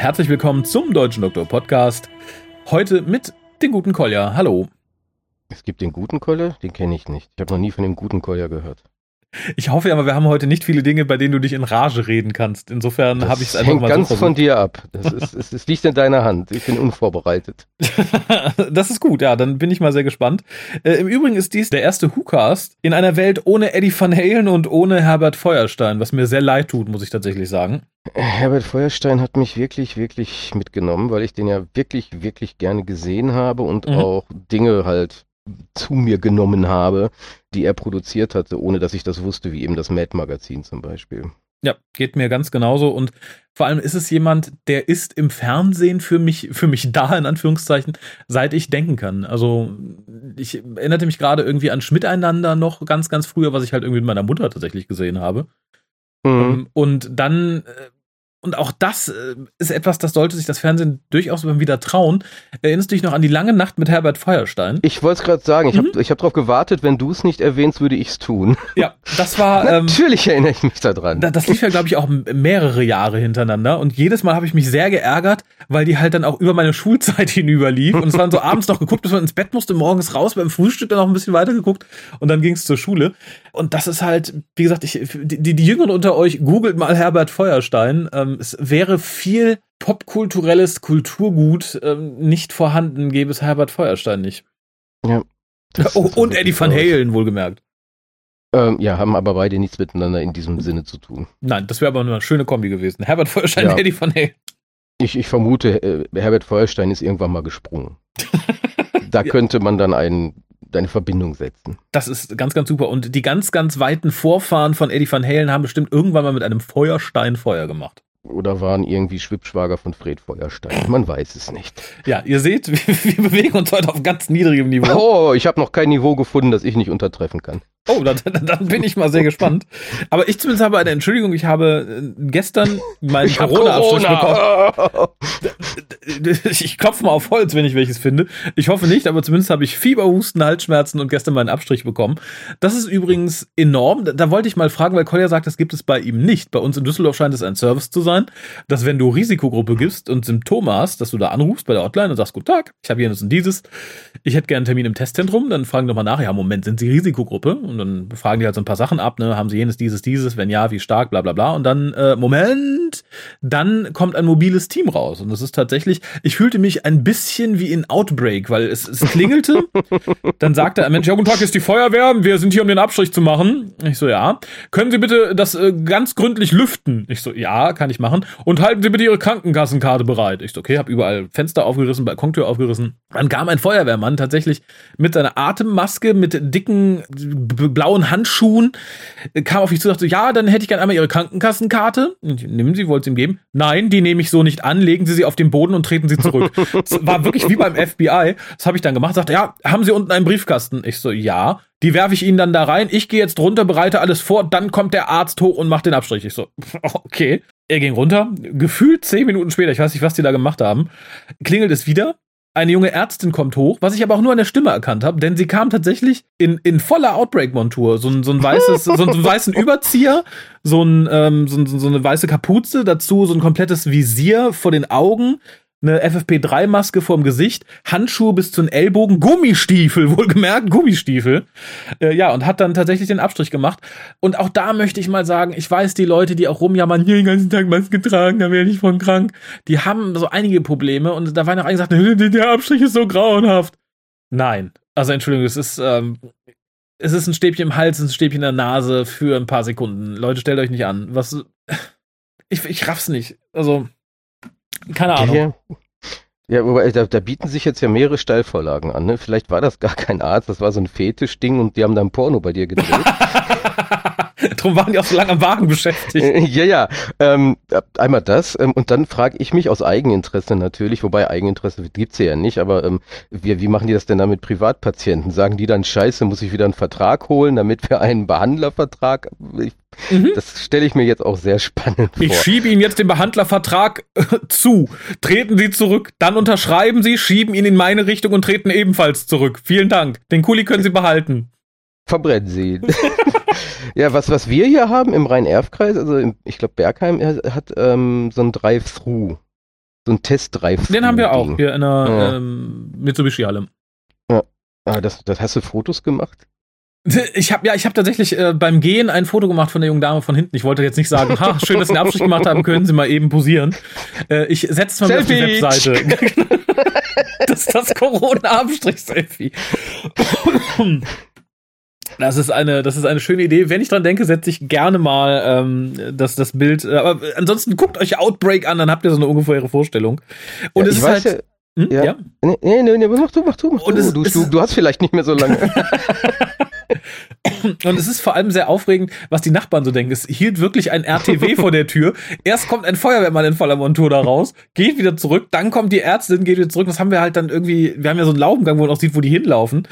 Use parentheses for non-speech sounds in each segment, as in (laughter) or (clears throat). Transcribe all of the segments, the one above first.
Herzlich willkommen zum Deutschen Doktor Podcast. Heute mit dem guten Kolja. Hallo. Es gibt den guten Kolja, den kenne ich nicht. Ich habe noch nie von dem guten Kolja gehört. Ich hoffe aber, wir haben heute nicht viele Dinge, bei denen du dich in Rage reden kannst. Insofern habe ich es einfach hängt mal ganz so von dir ab. Das ist, (laughs) es, es liegt in deiner Hand. Ich bin unvorbereitet. (laughs) das ist gut, ja, dann bin ich mal sehr gespannt. Äh, Im Übrigen ist dies der erste WhoCast in einer Welt ohne Eddie Van Halen und ohne Herbert Feuerstein, was mir sehr leid tut, muss ich tatsächlich sagen. Herbert Feuerstein hat mich wirklich, wirklich mitgenommen, weil ich den ja wirklich, wirklich gerne gesehen habe und Mhm. auch Dinge halt zu mir genommen habe, die er produziert hatte, ohne dass ich das wusste, wie eben das Mad-Magazin zum Beispiel. Ja, geht mir ganz genauso. Und vor allem ist es jemand, der ist im Fernsehen für mich, für mich da, in Anführungszeichen, seit ich denken kann. Also, ich erinnerte mich gerade irgendwie an Schmiteinander noch ganz, ganz früher, was ich halt irgendwie mit meiner Mutter tatsächlich gesehen habe. Mhm. Ähm, Und dann, äh, und auch das äh, ist etwas, das sollte sich das Fernsehen durchaus wieder trauen. Erinnerst du dich noch an die lange Nacht mit Herbert Feuerstein? Ich wollte es gerade sagen, ich Mhm. habe ich hab darauf gewartet, wenn du es nicht erwähnst, würde ich es tun. Ja, das war. (laughs) Ähm, Natürlich erinnere ich mich daran. Da- Das lief ja, glaube ich, auch mehrere Jahre hintereinander. Und jedes Mal habe ich mich sehr geärgert, weil die halt dann auch über meine Schulzeit (laughs) hinüber lief. Und es waren so (laughs) abends noch geguckt, bis man ins Bett musste, morgens raus, beim Frühstück dann noch ein bisschen weiter geguckt und dann ging es zur Schule. Und das ist halt, wie gesagt, ich, die, die Jüngeren unter euch, googelt mal Herbert Feuerstein. Ähm, es wäre viel popkulturelles Kulturgut ähm, nicht vorhanden, gäbe es Herbert Feuerstein nicht. Das Oh, und Eddie Van. Halen, wohlgemerkt. Ähm, ja, haben aber beide nichts miteinander in diesem Sinne zu tun. Nein, das wäre aber eine schöne Kombi gewesen. Herbert Feuerstein, Ja. Eddie Van Halen. Ich, ich vermute, äh, Herbert Feuerstein ist irgendwann mal gesprungen. (laughs) Da könnte man dann einen, eine Verbindung setzen. Das ist ganz, ganz super. Und die ganz, ganz weiten Vorfahren von Eddie Van Halen haben bestimmt irgendwann mal mit einem Feuerstein Feuer gemacht. Oder waren irgendwie Schwippschwager von Fred Feuerstein. Man weiß es nicht. Ja, ihr seht, (laughs) wir, wir bewegen uns heute auf ganz niedrigem Niveau. Oh, ich habe noch kein Niveau gefunden, das ich nicht untertreffen kann. Oh, (laughs) dann, dann, bin ich mal sehr gespannt. Aber ich zumindest habe eine Entschuldigung. Ich habe äh, gestern meinen hab Corona-Abstrich bekommen. Corona. (laughs) Ich klopfe mal auf Holz, wenn ich welches finde. Ich hoffe nicht, aber zumindest habe ich Fieber, Husten, Halsschmerzen und gestern meinen Abstrich bekommen. Das ist übrigens enorm. Da, wollte ich mal fragen, weil Kolja sagt, das gibt es bei ihm nicht. Bei uns in Düsseldorf scheint es ein Service zu sein, dass wenn du Risikogruppe gibst und Symptome hast, dass du da anrufst bei der Hotline und sagst, guten Tag, ich habe hier das und dieses. Ich hätte gerne einen Termin im Testzentrum. Dann fragen doch mal nach, ja, Moment, sind Sie Risikogruppe? Und dann fragen die halt so ein paar Sachen ab, ne? Haben Sie jenes, dieses, dieses? Wenn ja, wie stark, bla bla bla. Und dann, äh, Moment, dann kommt ein mobiles Team raus. Und das ist tatsächlich, ich fühlte mich ein bisschen wie in Outbreak, weil es, es klingelte. dann sagte ein Mensch, ja, guten Tag, ist die Feuerwehr, wir sind hier, um den Abstrich zu machen. Ich so, ja. Können Sie bitte das äh, ganz gründlich lüften? Ich so, ja, kann ich machen. Und halten Sie bitte Ihre Krankenkassenkarte bereit. Ich so, okay, habe überall Fenster aufgerissen, Balkontür aufgerissen. Dann kam ein Feuerwehrmann tatsächlich mit seiner Atemmaske, mit dicken blauen Handschuhen, äh, kam auf mich zu und sagte, ja, dann hätte ich gerne einmal Ihre Krankenkassenkarte. Nehmen Sie, wollte sie ihm geben. Nein, die nehme ich so nicht an, legen Sie sie auf den Boden und treten Sie zurück. (laughs) Das war wirklich wie beim FBI. Das habe ich dann gemacht. Sagte, ja, haben Sie unten einen Briefkasten? Ich so, ja. Die werfe ich Ihnen dann da rein. Ich gehe jetzt runter, bereite alles vor. Dann kommt der Arzt hoch und macht den Abstrich. Ich so, (laughs) okay. Er ging runter. Gefühlt zehn Minuten später, ich weiß nicht, was die da gemacht haben, klingelt es wieder. Eine junge Ärztin kommt hoch, was ich aber auch nur an der Stimme erkannt habe, denn sie kam tatsächlich in, in voller Outbreak-Montur. So ein, so ein weißes, so, einen- so einen weißen Überzieher, so, ein, ähm, so, ein- so eine weiße Kapuze, dazu so ein komplettes Visier vor den Augen, eine FFP3-Maske vorm Gesicht, Handschuhe bis zu den Ellbogen, Gummistiefel, (laughs) wohlgemerkt, Gummistiefel. Äh, ja, und hat dann tatsächlich den Abstrich gemacht. Und auch da möchte ich mal sagen, ich weiß, die Leute, die auch rumjammern, hier den ganzen Tag Maske tragen, da werde ich von krank, die haben so einige Probleme. Und da war noch gesagt, der Abstrich ist so grauenhaft. Nein. Also Entschuldigung, es ist, ähm, es ist ein Stäbchen im Hals, ein Stäbchen in der Nase für ein paar Sekunden. Leute, stellt euch nicht an. Was. (laughs) Ich, ich raff's nicht. Also, keine Ahnung. Ja, ja wobei, da, da bieten sich jetzt ja mehrere Steilvorlagen an. Ne? Vielleicht war das gar kein Arzt, das war so ein Fetischding und die haben dann Porno bei dir gedreht. (laughs) (laughs) Drum waren die auch so lange am Wagen beschäftigt. Äh, ja, ja. Ähm, einmal das. Ähm, und dann frage ich mich aus Eigeninteresse natürlich, wobei Eigeninteresse gibt's ja nicht, aber ähm, wie, wie machen die das denn da mit Privatpatienten? Sagen die dann, scheiße, muss ich wieder einen Vertrag holen, damit wir einen Behandlervertrag... Ich, Mhm. Das stelle ich mir jetzt auch sehr spannend vor. Ich schiebe Ihnen jetzt den Behandlervertrag äh, zu. Treten Sie zurück, dann unterschreiben Sie, schieben ihn in meine Richtung und treten ebenfalls zurück. Vielen Dank. Den Kuli können Sie behalten. Verbrennen sie. ihn. (laughs) ja, was, was wir hier haben im Rhein-Erf-Kreis, also im, ich glaube Bergheim er hat ähm, so ein Drive-Thru. so ein Testdrive. Den haben wir auch hier in der ja. ähm, Mitsubishi-Halle. Ja. Ah, das, das hast du Fotos gemacht? Ich habe ja, ich habe tatsächlich äh, beim Gehen ein Foto gemacht von der jungen Dame von hinten. Ich wollte jetzt nicht sagen, ha, schön, dass Sie einen Abstrich gemacht haben, können Sie mal eben posieren. Äh, ich setze mal auf die Webseite. (laughs) das ist das Corona-Abstrich-Selfie. Das ist eine, das ist eine schöne Idee. Wenn ich dran denke, setze ich gerne mal ähm, das, das Bild. Aber ansonsten guckt euch Outbreak an, dann habt ihr so eine ungefähre Vorstellung. Und ja, es ist halt. Ja, hm? ja. ja. Nee, nee, nee, mach du, mach du, mach du. du, du, du hast vielleicht nicht mehr so lange. (laughs) Und es ist vor allem sehr aufregend, was die Nachbarn so denken. Es hielt wirklich ein RTW (laughs) vor der Tür. Erst kommt ein Feuerwehrmann in voller Montur da raus, geht wieder zurück, dann kommt die Ärztin, geht wieder zurück. Das haben wir halt dann irgendwie, wir haben ja so einen Laubengang, wo man auch sieht, wo die hinlaufen.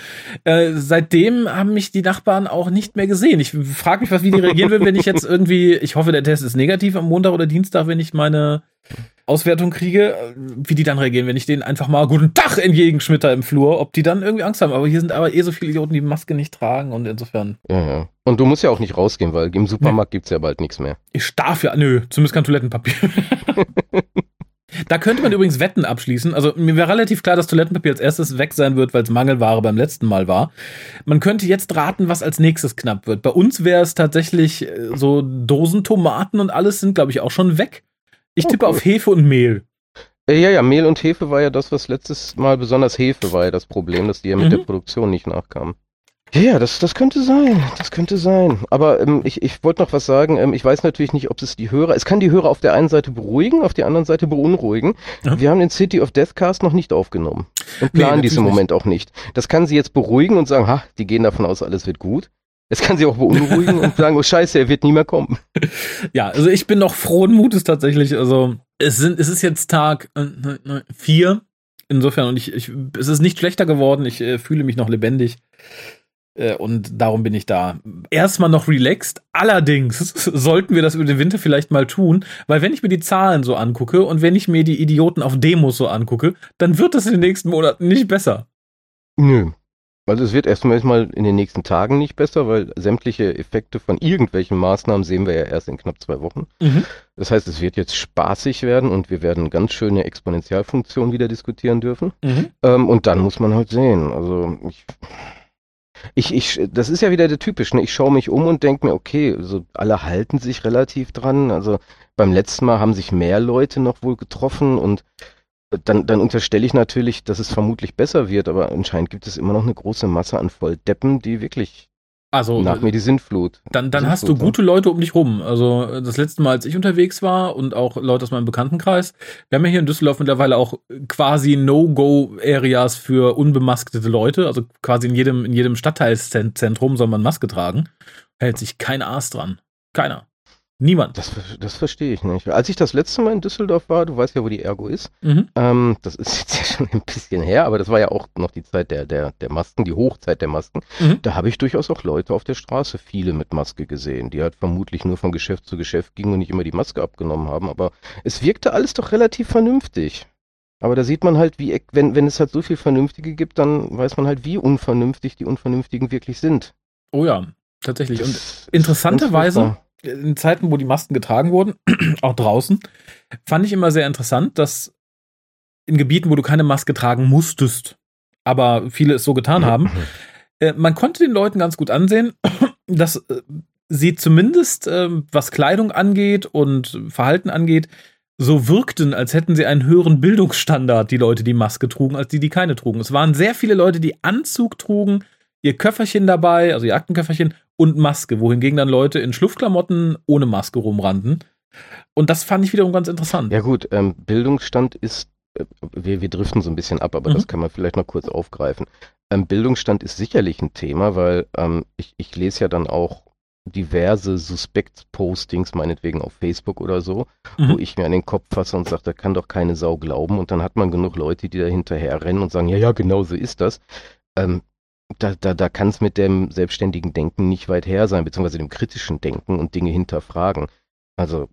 Äh, seitdem haben mich die Nachbarn auch nicht mehr gesehen. Ich frage mich, was wie die reagieren würden, wenn ich jetzt irgendwie, ich hoffe, der Test ist negativ am Montag oder Dienstag, wenn ich meine Auswertung kriege, wie die dann reagieren, wenn ich denen einfach mal guten Tag entgegenschmitter im Flur, ob die dann irgendwie Angst haben. Aber hier sind aber eh so viele Idioten, die Maske nicht tragen und insofern. Ja, ja. Und du musst ja auch nicht rausgehen, weil im Supermarkt nee. gibt's ja bald nichts mehr. Ich darf ja, nö, zumindest kein Toilettenpapier. (laughs) Da könnte man übrigens Wetten abschließen. Also mir wäre relativ klar, dass Toilettenpapier als erstes weg sein wird, weil es Mangelware beim letzten Mal war. Man könnte jetzt raten, was als nächstes knapp wird. Bei uns wäre es tatsächlich äh, so Dosentomaten und alles sind, glaube ich, auch schon weg. Ich tippe oh, cool. auf Hefe und Mehl. Äh, ja, ja, Mehl und Hefe war ja das, was letztes Mal besonders Hefe war ja das Problem, dass die ja mit mhm. der Produktion nicht nachkamen. Ja, das, das könnte sein. Das könnte sein. Aber ähm, ich, ich wollte noch was sagen. Ähm, ich weiß natürlich nicht, ob es die Hörer. Es kann die Hörer auf der einen Seite beruhigen, auf der anderen Seite beunruhigen. Ja. Wir haben den City of Deathcast noch nicht aufgenommen. Und planen nee, dies im Moment auch nicht. Das kann sie jetzt beruhigen und sagen, ha, die gehen davon aus, alles wird gut. Es kann sie auch beunruhigen und sagen, oh Scheiße, er wird nie mehr kommen. (laughs) Ja, also ich bin noch frohen Mutes tatsächlich. Also es sind, es ist jetzt Tag äh, vier. Insofern und ich, ich, es ist nicht schlechter geworden. Ich äh, fühle mich noch lebendig äh, und darum bin ich da. Erstmal noch relaxed. Allerdings (laughs) sollten wir das über den Winter vielleicht mal tun, weil wenn ich mir die Zahlen so angucke und wenn ich mir die Idioten auf Demos so angucke, dann wird das in den nächsten Monaten nicht besser. Nö, also es wird erstmal mal in den nächsten Tagen nicht besser, weil sämtliche Effekte von irgendwelchen Maßnahmen sehen wir ja erst in knapp zwei Wochen. Mhm. Das heißt, es wird jetzt spaßig werden und wir werden ganz schöne Exponentialfunktionen wieder diskutieren dürfen. Mhm. Ähm, und dann muss man halt sehen. Also ich, ich, ich, das ist ja wieder der typisch. Ne? Ich schaue mich um und denke mir, okay, also alle halten sich relativ dran. Also beim letzten Mal haben sich mehr Leute noch wohl getroffen und dann, dann unterstelle ich natürlich, dass es vermutlich besser wird, aber anscheinend gibt es immer noch eine große Masse an Volldeppen, die wirklich also, nach mir die Sintflut. Dann, dann Sintflut, hast du gute Leute um dich rum. Also das letzte Mal, als ich unterwegs war und auch Leute aus meinem Bekanntenkreis, wir haben ja hier in Düsseldorf mittlerweile auch quasi No-Go-Areas für unbemaskete Leute. Also quasi in jedem, in jedem Stadtteilzentrum soll man Maske tragen. Hält sich kein Aas dran. Keiner. Niemand. Das, das verstehe ich nicht. Als ich das letzte Mal in Düsseldorf war, du weißt ja, wo die Ergo ist, mhm. ähm, das ist (laughs) jetzt ja schon ein bisschen her, aber das war ja auch noch die Zeit der, der, der Masken, die Hochzeit der Masken. Mhm. Da habe ich durchaus auch Leute auf der Straße, viele mit Maske gesehen, die halt vermutlich nur von Geschäft zu Geschäft gingen und nicht immer die Maske abgenommen haben. Aber es wirkte alles doch relativ vernünftig. Aber da sieht man halt, wie, wenn, wenn es halt so viel Vernünftige gibt, dann weiß man halt, wie unvernünftig die Unvernünftigen wirklich sind. Oh ja, tatsächlich. Und interessanterweise in Zeiten, wo die Masken getragen wurden, (clears throat) auch draußen, fand ich immer sehr interessant, dass in Gebieten, wo du keine Maske tragen musstest, aber viele es so getan haben, äh, man konnte den Leuten ganz gut ansehen, (clears throat) dass äh, sie zumindest, äh, was Kleidung angeht und Verhalten angeht, so wirkten, als hätten sie einen höheren Bildungsstandard, die Leute, die Maske trugen, als die, die keine trugen. Es waren sehr viele Leute, die Anzug trugen, ihr Köfferchen dabei, also ihr Aktenköfferchen und Maske, wohingegen dann Leute in Schluffklamotten ohne Maske rumrannten. Und das fand ich wiederum ganz interessant. Ja gut, ähm, Bildungsstand ist, äh, wir, wir driften so ein bisschen ab, aber mhm. das kann man vielleicht noch kurz aufgreifen. Ähm, Bildungsstand ist sicherlich ein Thema, weil ähm, ich, ich lese ja dann auch diverse Suspekt-Postings, meinetwegen auf Facebook oder so, mhm. wo ich mir an den Kopf fasse und sage, da kann doch keine Sau glauben. Und dann hat man genug Leute, die da hinterher rennen und sagen, ja, ja, genau so ist das. Ähm, da, da, da kann es mit dem selbstständigen Denken nicht weit her sein, beziehungsweise dem kritischen Denken und Dinge hinterfragen. Also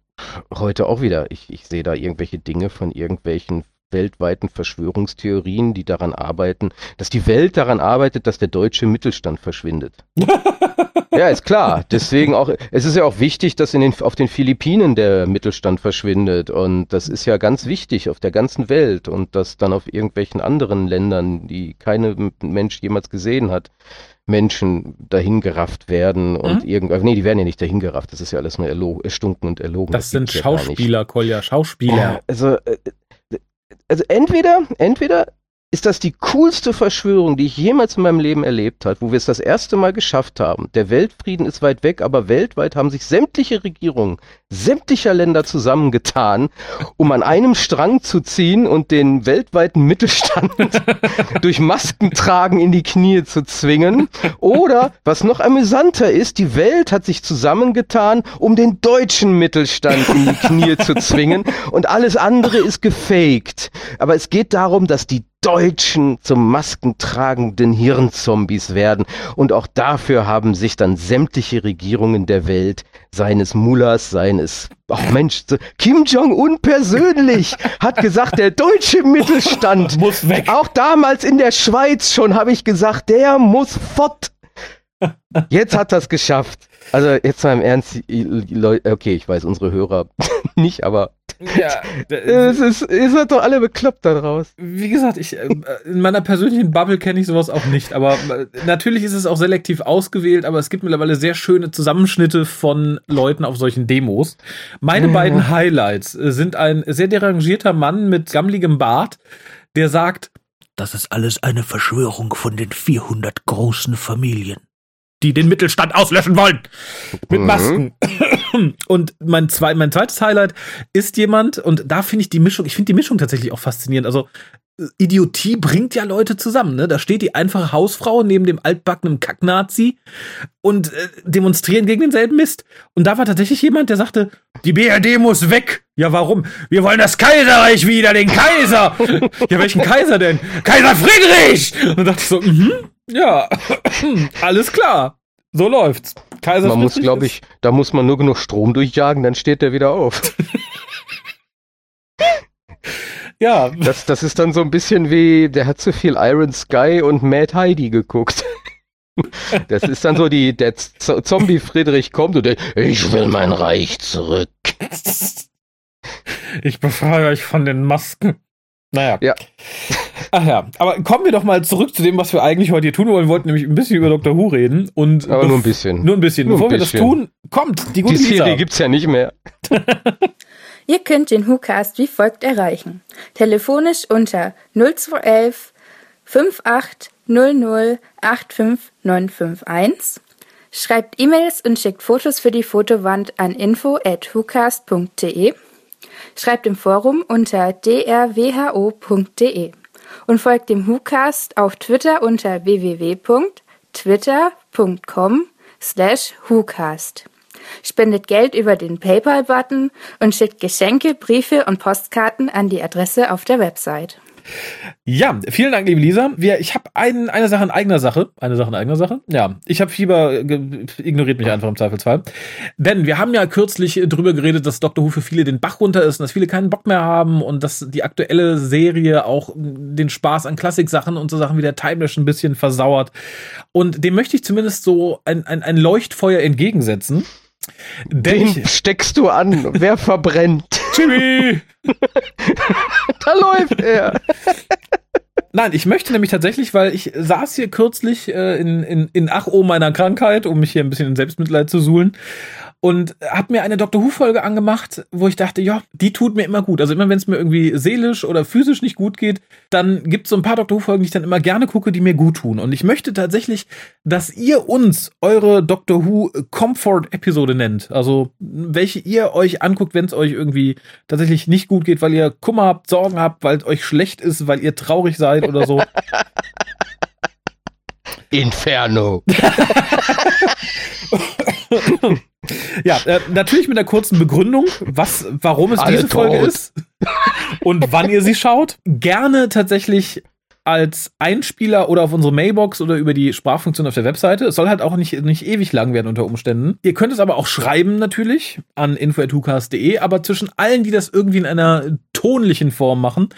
heute auch wieder, ich, ich sehe da irgendwelche Dinge von irgendwelchen weltweiten Verschwörungstheorien, die daran arbeiten, dass die Welt daran arbeitet, dass der deutsche Mittelstand verschwindet. (laughs) ja, ist klar. Deswegen auch, es ist ja auch wichtig, dass in den, auf den Philippinen der Mittelstand verschwindet. Und das ist ja ganz wichtig auf der ganzen Welt und dass dann auf irgendwelchen anderen Ländern, die keine Mensch jemals gesehen hat, Menschen dahingerafft werden und mhm. irgendwann, nee, die werden ja nicht dahingerafft, das ist ja alles nur erstunken und erlogen. Das, das sind Schauspieler, ja Kolja, Schauspieler. Ja, also, äh, also entweder, entweder ist das die coolste Verschwörung, die ich jemals in meinem Leben erlebt habe, wo wir es das erste Mal geschafft haben. Der Weltfrieden ist weit weg, aber weltweit haben sich sämtliche Regierungen sämtlicher Länder zusammengetan, um an einem Strang zu ziehen und den weltweiten Mittelstand (laughs) durch Maskentragen in die Knie zu zwingen. Oder, was noch amüsanter ist, die Welt hat sich zusammengetan, um den deutschen Mittelstand in die Knie zu zwingen und alles andere ist gefaked. Aber es geht darum, dass die Deutschen zum maskentragenden Hirnzombies werden. Und auch dafür haben sich dann sämtliche Regierungen der Welt, seines Mullahs, seines, ach Mensch, Kim Jong-un persönlich (laughs) hat gesagt, der deutsche Mittelstand (laughs) muss weg. Auch damals in der Schweiz schon habe ich gesagt, der muss fort. (laughs) Jetzt hat er es geschafft. Also jetzt mal im Ernst, okay, ich weiß, unsere Hörer (laughs) nicht, aber ja, (laughs) es ist, ihr seid doch alle bekloppt da draus. Wie gesagt, ich, äh, in meiner persönlichen Bubble kenne ich sowas auch nicht, aber äh, natürlich ist es auch selektiv ausgewählt, aber es gibt mittlerweile sehr schöne Zusammenschnitte von Leuten auf solchen Demos. Meine ja. beiden Highlights äh, sind ein sehr derangierter Mann mit gammligem Bart, der sagt, das ist alles eine Verschwörung von den 400 großen Familien die den Mittelstand auslöschen wollen. Mit mhm. Masken. (clears throat) Und mein, zwei, mein zweites Highlight ist jemand, und da finde ich die Mischung, ich finde die Mischung tatsächlich auch faszinierend. Also, Idiotie bringt ja Leute zusammen, ne? Da steht die einfache Hausfrau neben dem altbackenen Kacknazi und äh, demonstrieren gegen denselben Mist. Und da war tatsächlich jemand, der sagte, die BRD muss weg. Ja, warum? Wir wollen das Kaiserreich wieder, den Kaiser. (laughs) ja, welchen Kaiser denn? Kaiser Friedrich! Und dann dachte ich so, mhm, ja, alles klar. So läuft's. Kaiser man muss, glaube ich, da muss man nur genug Strom durchjagen, dann steht der wieder auf. (laughs) ja. Das, das ist dann so ein bisschen wie, der hat zu viel Iron Sky und Mad Heidi geguckt. (laughs) Das ist dann so die, der Zombie Friedrich kommt und der, ich will mein Reich zurück. Ich befreie euch von den Masken. Naja. Ja. Ach ja, aber kommen wir doch mal zurück zu dem, was wir eigentlich heute hier tun wollen. Wir wollten nämlich ein bisschen über Dr. Who reden. Und aber nur ein bisschen. Nur ein bisschen. Nur Bevor ein bisschen. wir das tun, kommt die gute Die Serie gibt's ja nicht mehr. (laughs) Ihr könnt den WhoCast wie folgt erreichen. Telefonisch unter 0211 5800 85951. Schreibt E-Mails und schickt Fotos für die Fotowand an info at whocast.de Schreibt im Forum unter drwho.de und folgt dem WhoCast auf Twitter unter www.twitter.com slash WhoCast. Spendet Geld über den PayPal-Button und schickt Geschenke, Briefe und Postkarten an die Adresse auf der Website. Ja, vielen Dank, liebe Lisa. Wir, ich habe ein, eine Sache in eigener Sache. Eine Sache in eigener Sache. Ja, ich habe Fieber, ignoriert mich einfach im Zweifelsfall. Denn wir haben ja kürzlich drüber geredet, dass Dr. Who für viele den Bach runter ist und dass viele keinen Bock mehr haben und dass die aktuelle Serie auch den Spaß an Klassiksachen und so Sachen wie der Timelash ein bisschen versauert. Und dem möchte ich zumindest so ein, ein, ein Leuchtfeuer entgegensetzen. Den ich, steckst du an. Wer verbrennt? Jimmy! (laughs) da läuft er. Nein, ich möchte nämlich tatsächlich, weil ich saß hier kürzlich äh, in, in, in Ach oh meiner Krankheit, um mich hier ein bisschen in Selbstmitleid zu suhlen und habe mir eine Doctor Who Folge angemacht, wo ich dachte, ja, die tut mir immer gut. Also immer wenn es mir irgendwie seelisch oder physisch nicht gut geht, dann gibt es so ein paar Doctor Who Folgen, die ich dann immer gerne gucke, die mir gut tun. Und ich möchte tatsächlich, dass ihr uns eure Doctor Who Comfort Episode nennt. Also welche ihr euch anguckt, wenn es euch irgendwie tatsächlich nicht gut geht, weil ihr Kummer habt, Sorgen habt, weil es euch schlecht ist, weil ihr traurig seid oder so. (laughs) Inferno. (laughs) ja, äh, natürlich mit einer kurzen Begründung, was, warum es Alle diese Folge tot. ist und wann ihr sie schaut. Gerne tatsächlich als Einspieler oder auf unsere Mailbox oder über die Sprachfunktion auf der Webseite. Es soll halt auch nicht, nicht ewig lang werden unter Umständen. Ihr könnt es aber auch schreiben natürlich an info.hucast.de, aber zwischen allen, die das irgendwie in einer tonlichen Form machen,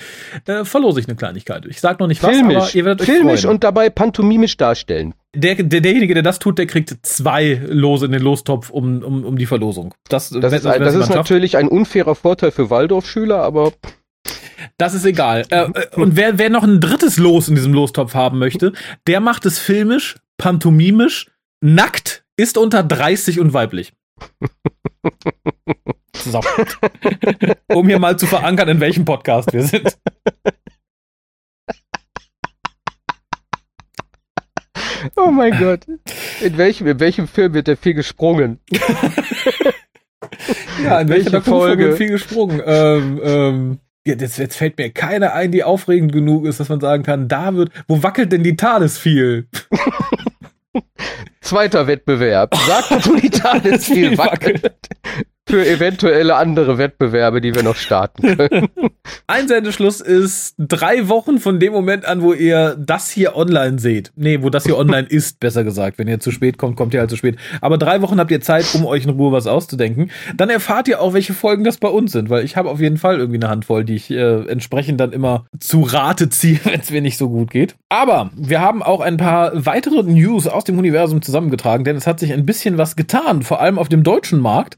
äh, verlose ich eine Kleinigkeit. Ich sag noch nicht was, filmisch, aber ihr werdet euch filmisch freuen. und dabei pantomimisch darstellen. Der, der, derjenige, der das tut, der kriegt zwei Lose in den Lostopf um, um, um die Verlosung. Das, Das ist, das ist natürlich ein unfairer Vorteil für Waldorfschüler, aber Das ist egal. Äh, äh, und wer, wer noch ein drittes Los in diesem Lostopf haben möchte, der macht es filmisch, pantomimisch, nackt, ist unter 30 und weiblich. (laughs) So. (laughs) um hier mal zu verankern, in welchem Podcast wir sind. oh mein Gott. In welchem, in welchem Film wird der viel gesprungen? (laughs) Ja, in Welche welcher Folge Folge? wird viel gesprungen? Ähm, ähm, jetzt, jetzt fällt mir keine ein, die aufregend genug ist, dass man sagen kann, da wird, wo wackelt denn die TARDIS viel? Zweiter Wettbewerb. Sagt du die (laughs) viel Viel wackelt. Für eventuelle andere Wettbewerbe, die wir noch starten können. (laughs) Einsendeschluss ist drei Wochen von dem Moment an, wo ihr das hier online seht. Nee, wo das hier (laughs) online ist, besser gesagt. Wenn ihr zu spät kommt, kommt ihr halt zu spät. Aber drei Wochen habt ihr Zeit, um euch in Ruhe was auszudenken. Dann erfahrt ihr auch, welche Folgen das bei uns sind, weil ich habe auf jeden Fall irgendwie eine Handvoll, die ich äh, entsprechend dann immer zu Rate (laughs) ziehe, wenn es mir nicht so gut geht. Aber wir haben auch ein paar weitere News aus dem Universum zusammengetragen, denn es hat sich ein bisschen was getan, vor allem auf dem deutschen Markt.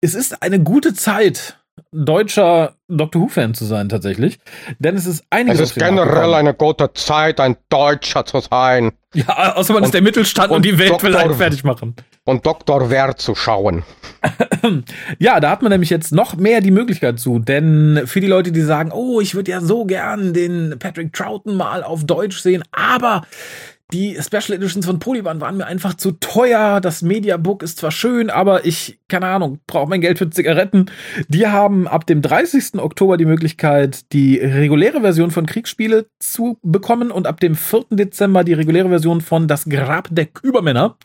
Es ist eine gute Zeit, deutscher Doctor Who-Fan zu sein, tatsächlich. Denn es ist einiges Es ist generell eine gute Zeit, ein Deutscher zu sein Ja, außer man ist Und- der Mittelstand und, und die Welt will Doktor- einen fertig machen. und Dr. Wer zu schauen. (clears throat) Ja, da hat man nämlich jetzt noch mehr die Möglichkeit zu, denn für die Leute, die sagen, oh, ich würde ja so gern den Patrick Troughton mal auf Deutsch sehen, aber die Special Editions von Polyban waren mir einfach zu teuer. Das Mediabook ist zwar schön, aber ich, keine Ahnung, brauche mein Geld für Zigaretten. Die haben ab dem 30. Oktober die Möglichkeit, die reguläre Version von Kriegsspiele zu bekommen und ab dem 4. Dezember die reguläre Version von Das Grab der Kübermänner.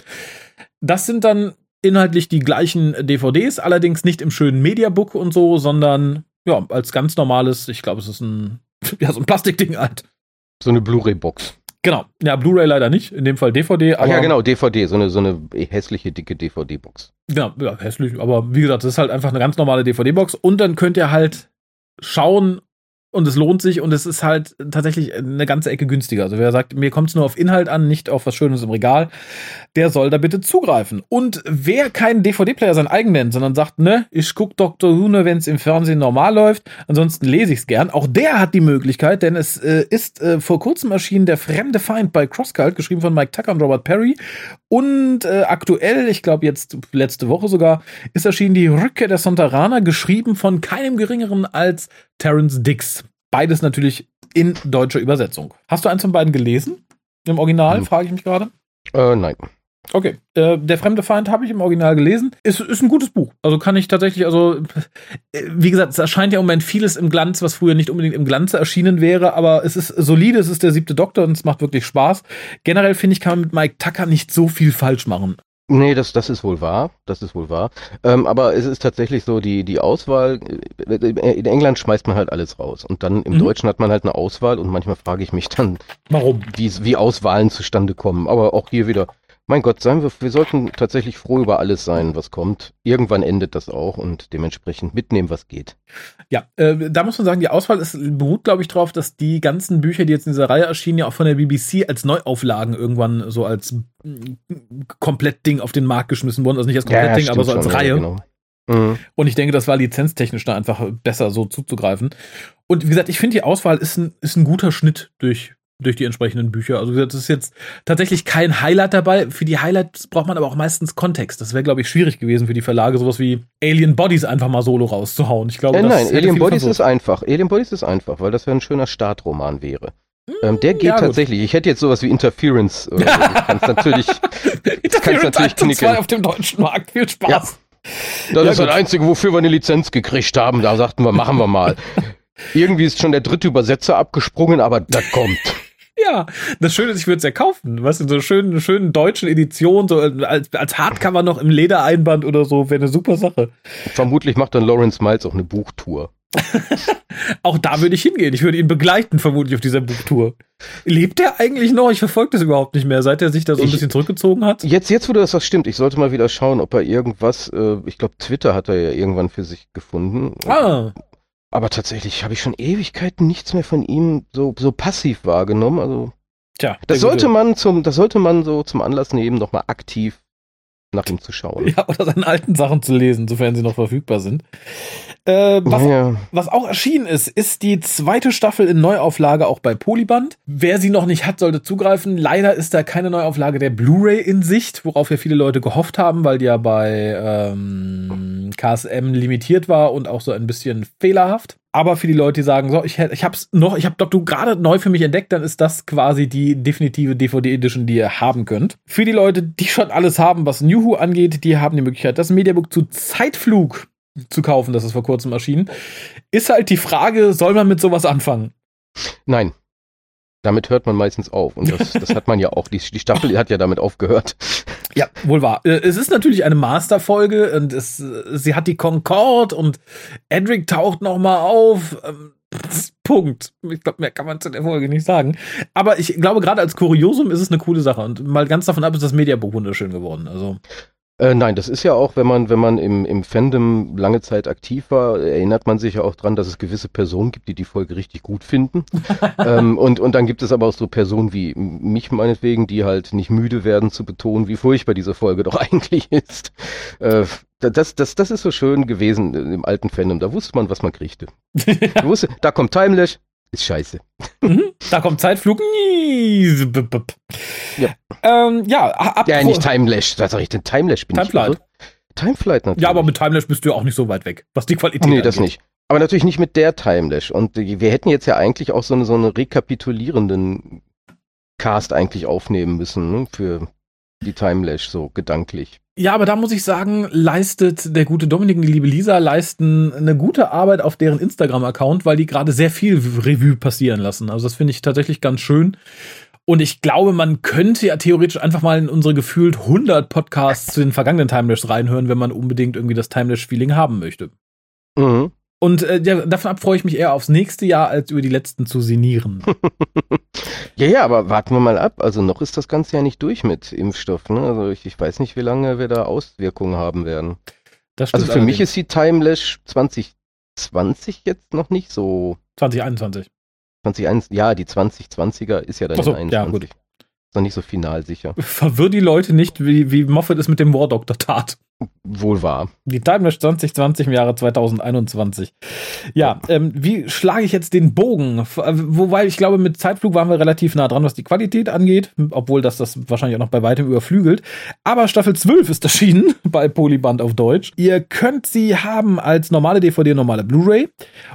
Das sind dann inhaltlich die gleichen DVDs, allerdings nicht im schönen Mediabook und so, sondern ja, als ganz normales, ich glaube, es ist ein, (laughs) ja, so ein Plastikding halt. So eine Blu-ray-Box. Genau. Ja, Blu-ray leider nicht, in dem Fall DVD, Ach ja, genau, DVD, so eine, so eine hässliche, dicke DVD-Box. Ja, ja, hässlich, aber wie gesagt, das ist halt einfach eine ganz normale DVD-Box und dann könnt ihr halt schauen und es lohnt sich und es ist halt tatsächlich eine ganze Ecke günstiger. Also wer sagt, mir kommt es nur auf Inhalt an, nicht auf was Schönes im Regal, der soll da bitte zugreifen. Und wer keinen DVD-Player sein eigen nennt, sondern sagt, ne, ich guck Dr. Who nur, wenn es im Fernsehen normal läuft, ansonsten lese ich es gern, auch der hat die Möglichkeit, denn es äh, ist äh, vor kurzem erschienen Der fremde Feind bei Crosscult, geschrieben von Mike Tucker und Robert Perry und äh, aktuell, ich glaube jetzt letzte Woche sogar, ist erschienen die Rückkehr der Sontarana, geschrieben von keinem geringeren als Terence Dix. Beides natürlich in deutscher Übersetzung. Hast du eins von beiden gelesen? Im Original, Hm. frage ich mich gerade. Äh, nein. Okay. Äh, der fremde Feind habe ich im Original gelesen. Ist, ist ein gutes Buch. Also kann ich tatsächlich, also, äh, wie gesagt, es erscheint ja im Moment vieles im Glanz, was früher nicht unbedingt im Glanze erschienen wäre, aber es ist solide, es ist der siebte Doktor und es macht wirklich Spaß. Generell finde ich, kann man mit Mike Tucker nicht so viel falsch machen. Nee, das, das ist wohl wahr. Das ist wohl wahr. Ähm, aber es ist tatsächlich so, die, die Auswahl, äh, in England schmeißt man halt alles raus. Und dann im Mhm. Deutschen hat man halt eine Auswahl und manchmal frage ich mich dann, Warum? wie, wie Auswahlen zustande kommen. Aber auch hier wieder, mein Gott, seien wir, wir sollten tatsächlich froh über alles sein, was kommt. Irgendwann endet das auch und dementsprechend mitnehmen, was geht. Ja, äh, da muss man sagen, die Auswahl ist, beruht, glaube ich, darauf, dass die ganzen Bücher, die jetzt in dieser Reihe erschienen, ja auch von der BBC als Neuauflagen irgendwann so als mm, Komplettding auf den Markt geschmissen wurden. Also nicht als Komplettding, aber so als schon, Reihe. Ja, genau. Mhm. Und ich denke, das war lizenztechnisch da einfach besser so zuzugreifen. Und wie gesagt, ich finde, die Auswahl ist ein, ist ein guter Schnitt durch, durch die entsprechenden Bücher. Also es ist jetzt tatsächlich kein Highlight dabei. Für die Highlights braucht man aber auch meistens Kontext. Das wäre, glaube ich, schwierig gewesen für die Verlage, sowas wie Alien Bodies einfach mal solo rauszuhauen. Ich glaube, Äh, das nein, Alien Bodies verwirrt. ist einfach. Alien Bodies ist einfach, weil das ja ein schöner Startroman wäre. Ähm, der geht ja, tatsächlich. Ich hätte jetzt sowas wie Interference. (laughs) Oder so. (laughs) Ich kann's natürlich. Interference natürlich 1 und 2 knicken. auf dem deutschen Markt. Viel Spaß. Ja. Das Ja, ist das gut. Einzige, wofür wir eine Lizenz gekriegt haben. Da sagten wir, machen wir mal. (laughs) Irgendwie ist schon der dritte Übersetzer abgesprungen, aber das kommt. Ja, das Schöne ist, ich würde es ja kaufen. Weißt du, in so schönen, schönen deutschen Edition, so als, als Hardcover noch im Ledereinband oder so, wäre eine super Sache. Vermutlich macht dann Lawrence Miles auch eine Buchtour. (laughs) Auch da würde ich hingehen. Ich würde ihn begleiten, vermutlich auf dieser Buchtour. Lebt er eigentlich noch? Ich verfolge das überhaupt nicht mehr, seit er sich da so ein Ich- bisschen zurückgezogen hat. Jetzt, jetzt, wo du das was stimmt, ich sollte mal wieder schauen, ob er irgendwas, äh, ich glaube, Twitter hat er ja irgendwann für sich gefunden. Ah, aber tatsächlich habe ich schon Ewigkeiten nichts mehr von ihm so, so passiv wahrgenommen. Also Tja, das sollte man zum, das sollte man so zum Anlass nehmen, nochmal aktiv nach ihm zu schauen. (laughs) Ja, oder seine alten Sachen zu lesen, sofern sie noch verfügbar sind. Äh, was, ja. was auch erschienen ist, ist die zweite Staffel in Neuauflage auch bei Polyband. Wer sie noch nicht hat, sollte zugreifen. Leider ist da keine Neuauflage der Blu-ray in Sicht, worauf ja viele Leute gehofft haben, weil die ja bei ähm, KSM limitiert war und auch so ein bisschen fehlerhaft. Aber für die Leute, die sagen, so, ich, ich hab's noch, ich hab, glaub, du gerade neu für mich entdeckt, dann ist das quasi die definitive DVD Edition, die ihr haben könnt. Für die Leute, die schon alles haben, was New Who angeht, die haben die Möglichkeit, das Mediabook zu Zeitflug zu kaufen, das ist vor kurzem erschienen. Ist halt die Frage, soll man mit sowas anfangen? Nein. Damit hört man meistens auf. Und das, das hat man ja auch. Die, die Staffel hat ja damit aufgehört. Ja, wohl wahr. Äh, Es ist natürlich eine Masterfolge und es, äh, sie hat die Concorde und Edric taucht noch mal auf. Ähm, Punkt. Ich glaube, mehr kann man zu der Folge nicht sagen. Aber ich glaube, gerade als Kuriosum ist es eine coole Sache. Und mal ganz davon ab ist das Mediabook wunderschön geworden. Also, Äh, nein, das ist ja auch, wenn man, wenn man im, im Fandom lange Zeit aktiv war, erinnert man sich ja auch dran, dass es gewisse Personen gibt, die die Folge richtig gut finden. (laughs) ähm, und, und dann gibt es aber auch so Personen wie mich meinetwegen, die halt nicht müde werden zu betonen, wie furchtbar diese Folge doch (laughs) eigentlich ist. Äh, das, das, das ist so schön gewesen im alten Fandom. Da wusste man, was man kriegte. (laughs) Da wusste, da kommt Timelash, ist scheiße. mhm, da kommt Zeitflug. Ja. Ähm, ja, ab Ja, nicht Timelash, was sag ich denn? Timelash bin Timeflight. ich. irre? Timeflight natürlich. Ja, aber mit Timelash bist du ja auch nicht so weit weg, was die Qualität Nee, das angeht. nicht. Aber natürlich nicht mit der Timelash. Und wir hätten jetzt ja eigentlich auch so eine, so eine rekapitulierenden Cast eigentlich aufnehmen müssen, ne, für die Timelash, so gedanklich. Ja, aber da muss ich sagen, leistet der gute Dominik und die liebe Lisa leisten eine gute Arbeit auf deren Instagram-Account, weil die gerade sehr viel Revue passieren lassen. Also das finde ich tatsächlich ganz schön. Und ich glaube, man könnte ja theoretisch einfach mal in unsere gefühlt 100 Podcasts zu den vergangenen Timelashs reinhören, wenn man unbedingt irgendwie das Timelash-Feeling haben möchte. Mhm. Und äh, ja, davon ab freue ich mich eher aufs nächste Jahr, als über die letzten zu sinnieren. (laughs) Ja, ja, aber warten wir mal ab. Also noch ist das Ganze ja nicht durch mit Impfstoff. Ne? Also ich, ich weiß nicht, wie lange wir da Auswirkungen haben werden. Also für mich allerdings. ist die Timelash 2020 jetzt noch nicht so 2021. 2021. Ja, die 2020er ist ja dann Ach so, in ja, 21. Noch nicht so final sicher. (laughs) Verwirr die Leute nicht, wie, wie Moffat es mit dem War Doctor tat. Wohl wahr. Die Timelash 2020 im Jahre 2021. Ja, ähm, wie schlage ich jetzt den Bogen? Äh, Wobei ich glaube, mit Zeitflug waren wir relativ nah dran, was die Qualität angeht, obwohl das das wahrscheinlich auch noch bei weitem überflügelt. Aber Staffel 12 ist erschienen (laughs) bei Polyband auf Deutsch. Ihr könnt sie haben als normale DVD, normale Blu-ray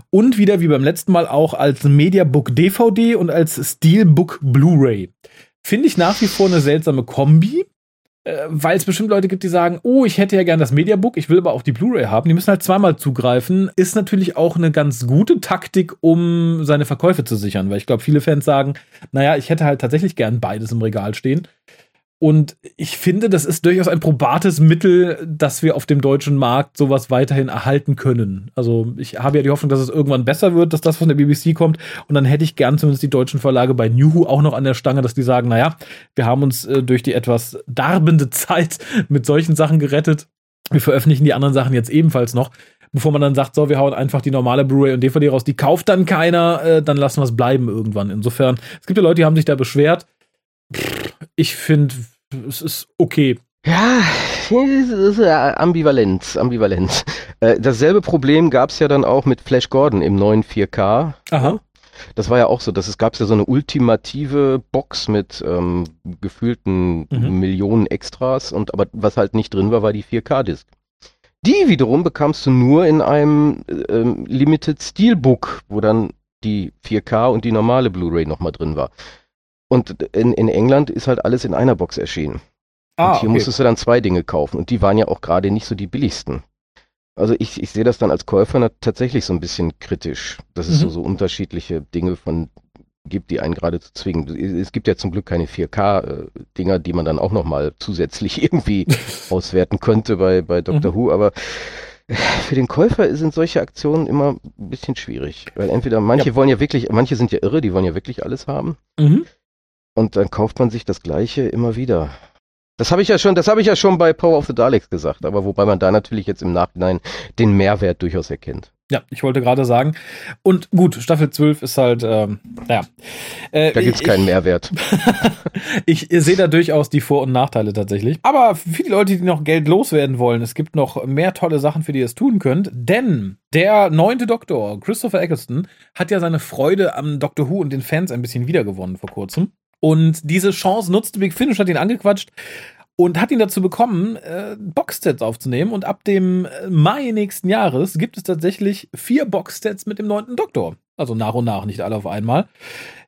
und wieder wie beim letzten Mal auch als Mediabook DVD und als Steelbook Blu-ray. Finde ich nach wie vor eine seltsame Kombi äh, weil es bestimmt Leute gibt, die sagen, oh, ich hätte ja gern das Mediabook, ich will aber auch die Blu-ray haben. Die müssen halt zweimal zugreifen. Ist natürlich auch eine ganz gute Taktik, um seine Verkäufe zu sichern, weil ich glaube, viele Fans sagen, naja, ich hätte halt tatsächlich gern beides im Regal stehen. Und ich finde, das ist durchaus ein probates Mittel, dass wir auf dem deutschen Markt sowas weiterhin erhalten können. Also ich habe ja die Hoffnung, dass es irgendwann besser wird, dass das von der BBC kommt. Und dann hätte ich gern zumindest die deutschen Verlage bei New Who auch noch an der Stange, dass die sagen, naja, wir haben uns äh, durch die etwas darbende (laughs) Zeit mit solchen Sachen gerettet. Wir veröffentlichen die anderen Sachen jetzt ebenfalls noch. Bevor man dann sagt, so, wir hauen einfach die normale Blu-ray und DVD raus, die kauft dann keiner, äh, dann lassen wir es bleiben irgendwann. Insofern, es gibt ja Leute, die haben sich da beschwert. Pff, Ich finde, es ist okay. Ja, es ist ja ambivalent, ambivalent. Äh, dasselbe Problem gab es ja dann auch mit Flash Gordon im neuen 4K. Aha. Das war ja auch so, dass es gab ja so eine ultimative Box mit ähm, gefühlten Mhm. Millionen Extras und aber was halt nicht drin war, war die 4K-Disc. Die wiederum bekamst du nur in einem ähm, Limited Steelbook, wo dann die 4K und die normale Blu-ray nochmal drin war. Und in, in England ist halt alles in einer Box erschienen. Ah, und hier okay. musstest du dann zwei Dinge kaufen und die waren ja auch gerade nicht so die billigsten. Also ich, ich sehe das dann als Käufer tatsächlich so ein bisschen kritisch, dass es so, Mhm. so unterschiedliche Dinge von gibt, die einen gerade zu zwingen. Es gibt ja zum Glück keine 4K-Dinger, die man dann auch nochmal zusätzlich (laughs) irgendwie auswerten könnte bei, bei Doctor Mhm. Who, aber für den Käufer sind solche Aktionen immer ein bisschen schwierig, weil entweder manche wollen ja wirklich, manche sind ja irre, die wollen ja wirklich alles haben Mhm. Und dann kauft man sich das Gleiche immer wieder. Das habe ich ja schon, das habe ich ja schon bei Power of the Daleks gesagt, aber wobei man da natürlich jetzt im Nachhinein den Mehrwert durchaus erkennt. Ja, ich wollte gerade sagen. Und gut, Staffel 12 ist halt, ähm, naja. Äh, da gibt's keinen Mehrwert. (laughs) ich sehe da durchaus die Vor- und Nachteile tatsächlich. Aber für die Leute, die noch Geld loswerden wollen, es gibt noch mehr tolle Sachen, für die ihr es tun könnt. Denn der neunte Doktor, Christopher Eccleston, hat ja seine Freude am Doctor Who und den Fans ein bisschen wiedergewonnen vor kurzem. Und diese Chance nutzte Big Finish, hat ihn angequatscht und hat ihn dazu bekommen, äh, Boxsets aufzunehmen. Und ab dem äh, Mai nächsten Jahres gibt es tatsächlich vier Boxsets mit dem neunten Doktor. Also nach und nach, nicht alle auf einmal.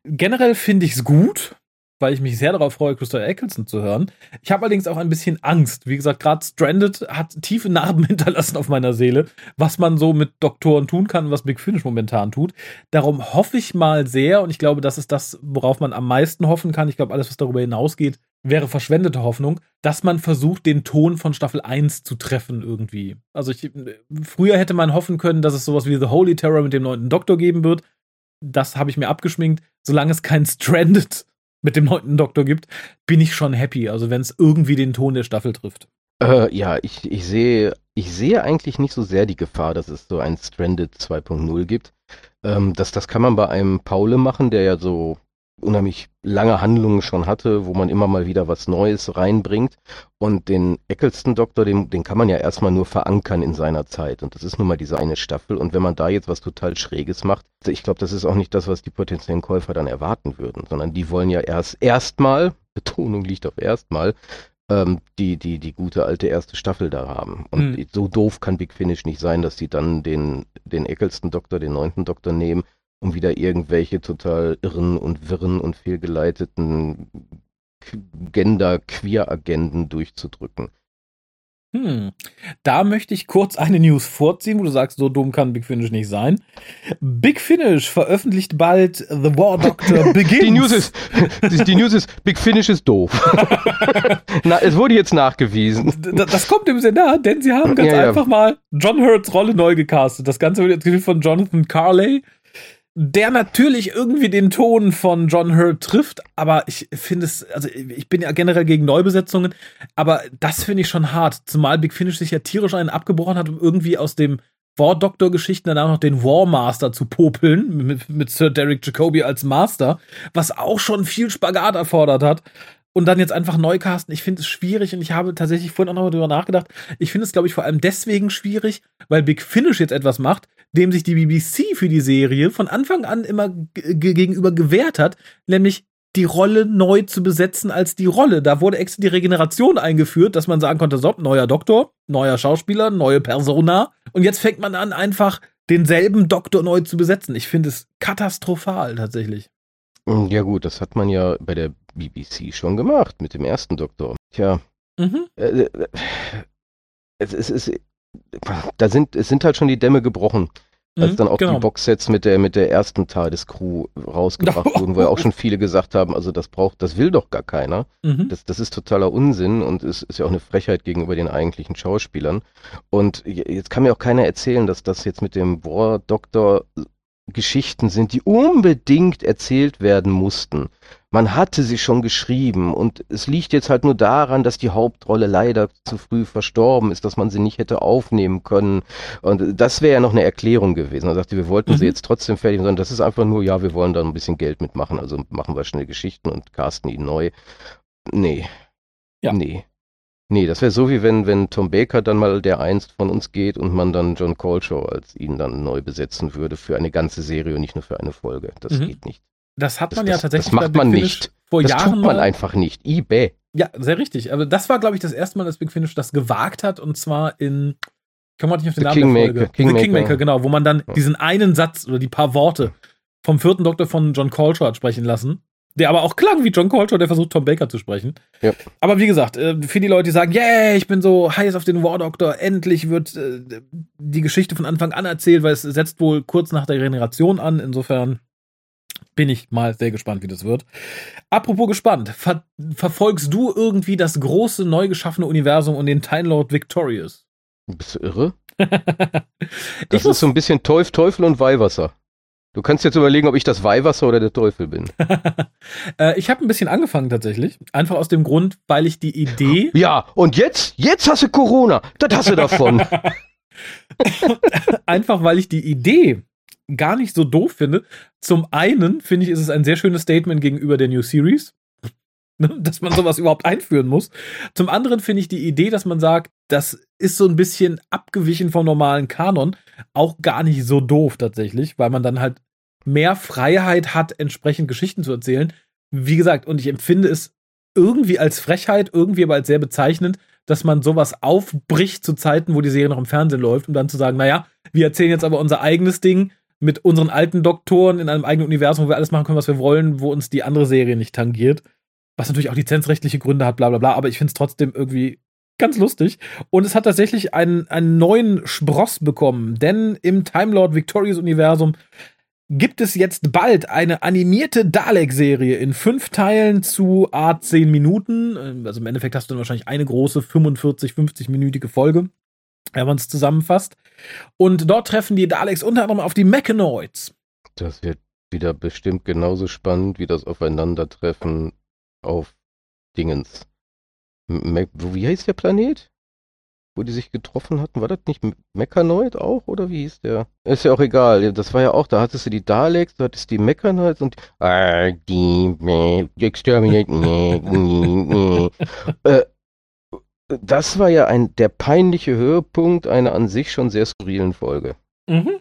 Generell finde ich es gut, weil ich mich sehr darauf freue, Christopher Eccleston zu hören. Ich habe allerdings auch ein bisschen Angst. Wie gesagt, gerade Stranded hat tiefe Narben (laughs) hinterlassen auf meiner Seele, was man so mit Doktoren tun kann, was Big Finish momentan tut. Darum hoffe ich mal sehr, und ich glaube, das ist das, worauf man am meisten hoffen kann. Ich glaube, alles, was darüber hinausgeht, wäre verschwendete Hoffnung, dass man versucht, den Ton von Staffel 1 zu treffen irgendwie. Also ich, früher hätte man hoffen können, dass es sowas wie The Holy Terror mit dem neunten Doktor geben wird. Das habe ich mir abgeschminkt. Solange es kein Stranded mit dem neunten Doktor gibt, bin ich schon happy. Also wenn es irgendwie den Ton der Staffel trifft. Äh, ja, ich, ich sehe, ich sehe eigentlich nicht so sehr die Gefahr, dass es so ein Stranded 2.0 gibt. Ähm, das, das kann man bei einem Paule machen, der ja so unheimlich lange Handlungen schon hatte, wo man immer mal wieder was Neues reinbringt. Und den Eccleston-Doktor, den, den kann man ja erstmal nur verankern in seiner Zeit. Und das ist nun mal diese eine Staffel. Und wenn man da jetzt was total Schräges macht, ich glaube, das ist auch nicht das, was die potenziellen Käufer dann erwarten würden, sondern die wollen ja erst erstmal, (laughs) Betonung liegt auf erstmal, ähm, die, die, die gute alte erste Staffel da haben. Und mhm. so doof kann Big Finish nicht sein, dass sie dann den, den Eccleston-Doktor, den neunten Doktor nehmen um wieder irgendwelche total irren und wirren und fehlgeleiteten Gender-Queer-Agenden durchzudrücken. Hm. Da möchte ich kurz eine News vorziehen, wo du sagst, so dumm kann Big Finish nicht sein. Big Finish veröffentlicht bald The War Doctor (laughs) Begins. die News ist, die News ist, Big Finish ist doof. (laughs) Na, es wurde jetzt nachgewiesen. Das kommt im Sinne, denn sie haben ganz ja, einfach ja. mal John Hurts Rolle neu gecastet. Das Ganze wird jetzt gespielt von Jonathan Carley der natürlich irgendwie den Ton von John Hurt trifft, aber ich finde es, also ich bin ja generell gegen Neubesetzungen, aber das finde ich schon hart, zumal Big Finish sich ja tierisch einen abgebrochen hat, um irgendwie aus dem War Doctor Geschichten danach noch den War Master zu popeln, mit, mit Sir Derek Jacobi als Master, was auch schon viel Spagat erfordert hat und dann jetzt einfach neu casten, ich finde es schwierig und ich habe tatsächlich vorhin auch noch mal drüber nachgedacht. Ich finde es, glaube ich, vor allem deswegen schwierig, weil Big Finish jetzt etwas macht, dem sich die BBC für die Serie von Anfang an immer gegenüber gewehrt hat, nämlich die Rolle neu zu besetzen als die Rolle. Da wurde extra die Regeneration eingeführt, dass man sagen konnte, so, neuer Doktor, neuer Schauspieler, neue Persona. Und jetzt fängt man an, einfach denselben Doktor neu zu besetzen. Ich finde es katastrophal tatsächlich. Ja gut, das hat man ja bei der BBC schon gemacht mit dem ersten Doktor. Tja, mhm. äh, äh es, es ist, da sind, es sind halt schon die Dämme gebrochen. Als mhm, dann auch genau. die Boxsets mit der, mit der ersten Crew rausgebracht oh, (laughs) wurden, weil auch schon viele gesagt haben, also das braucht, das will doch gar keiner. Mhm. Das, das ist totaler Unsinn und es ist ja auch eine Frechheit gegenüber den eigentlichen Schauspielern. Und jetzt kann mir auch keiner erzählen, dass das jetzt mit dem War Doktor Geschichten sind, die unbedingt erzählt werden mussten. Man hatte sie schon geschrieben und es liegt jetzt halt nur daran, dass die Hauptrolle leider zu früh verstorben ist, dass man sie nicht hätte aufnehmen können. Und das wäre ja noch eine Erklärung gewesen. Man sagte, wir wollten mhm. sie jetzt trotzdem fertig, sondern das ist einfach nur, ja, wir wollen da ein bisschen Geld mitmachen, also machen wir schnell Geschichten und casten ihn neu. Nee. Ja. Nee. Nee, das wäre so wie wenn, wenn Tom Baker dann mal der einst von uns geht und man dann John Colshaw als ihn dann neu besetzen würde für eine ganze Serie und nicht nur für eine Folge. Das mhm. geht nicht. Das hat man das, ja tatsächlich. Das macht man nicht. Vor das Jahren tut man einfach nicht. eBay. Ja, sehr richtig. Aber das war, glaube ich, das erste Mal, dass Big Finish das gewagt hat und zwar in ich komme nicht auf den The Namen Kingmaker. der Folge. Kingmaker. The Kingmaker, genau, wo man dann diesen einen Satz oder die paar Worte vom vierten Doktor von John hat sprechen lassen der aber auch klang wie John Coltrane, der versucht, Tom Baker zu sprechen. Ja. Aber wie gesagt, äh, für die Leute, die sagen, yeah, ich bin so heiß auf den War Doctor, endlich wird äh, die Geschichte von Anfang an erzählt, weil es setzt wohl kurz nach der Generation an. Insofern bin ich mal sehr gespannt, wie das wird. Apropos gespannt, ver verfolgst du irgendwie das große, neu geschaffene Universum und den Time Lord Victorious? Bist du irre? (laughs) das ist so ein bisschen Teufel, Teufel und Weihwasser. Du kannst jetzt überlegen, ob ich das Weihwasser oder der Teufel bin. (laughs) äh, ich habe ein bisschen angefangen tatsächlich. Einfach aus dem Grund, weil ich die Idee. (gasps) Ja, und jetzt, jetzt hast du Corona. Das hast du davon. (laughs) (laughs) Einfach weil ich die Idee gar nicht so doof finde. Zum einen finde ich, ist es ein sehr schönes Statement gegenüber der New Series, ne, (laughs) dass man sowas überhaupt einführen muss. Zum anderen finde ich die Idee, dass man sagt, das ist so ein bisschen abgewichen vom normalen Kanon, auch gar nicht so doof tatsächlich, weil man dann halt mehr Freiheit hat, entsprechend Geschichten zu erzählen. Wie gesagt, und ich empfinde es irgendwie als Frechheit, irgendwie aber als sehr bezeichnend, dass man sowas aufbricht zu Zeiten, wo die Serie noch im Fernsehen läuft, um dann zu sagen, naja, wir erzählen jetzt aber unser eigenes Ding mit unseren alten Doktoren in einem eigenen Universum, wo wir alles machen können, was wir wollen, wo uns die andere Serie nicht tangiert. Was natürlich auch lizenzrechtliche Gründe hat, bla bla bla, aber ich finde es trotzdem irgendwie ganz lustig. Und es hat tatsächlich einen, einen neuen Spross bekommen, denn im Time Lord Victorious Universum gibt es jetzt bald eine animierte Dalek-Serie in fünf Teilen zu Art 10 Minuten. Also im Endeffekt hast du dann wahrscheinlich eine große 45, 50-minütige Folge, wenn man es zusammenfasst. Und dort treffen die Daleks unter anderem auf die Mechanoids. Das wird wieder bestimmt genauso spannend wie das Aufeinandertreffen auf Dingens. Wie heißt der Planet? wo die sich getroffen hatten. War das nicht Mechanoid auch oder wie hieß der? Ist ja auch egal. Das war ja auch, da hattest du die Daleks, da hattest du die Mechanoids und ah, die, die Exterminate. (laughs) äh, das war ja ein der peinliche Höhepunkt einer an sich schon sehr skurrilen Folge. Mhm.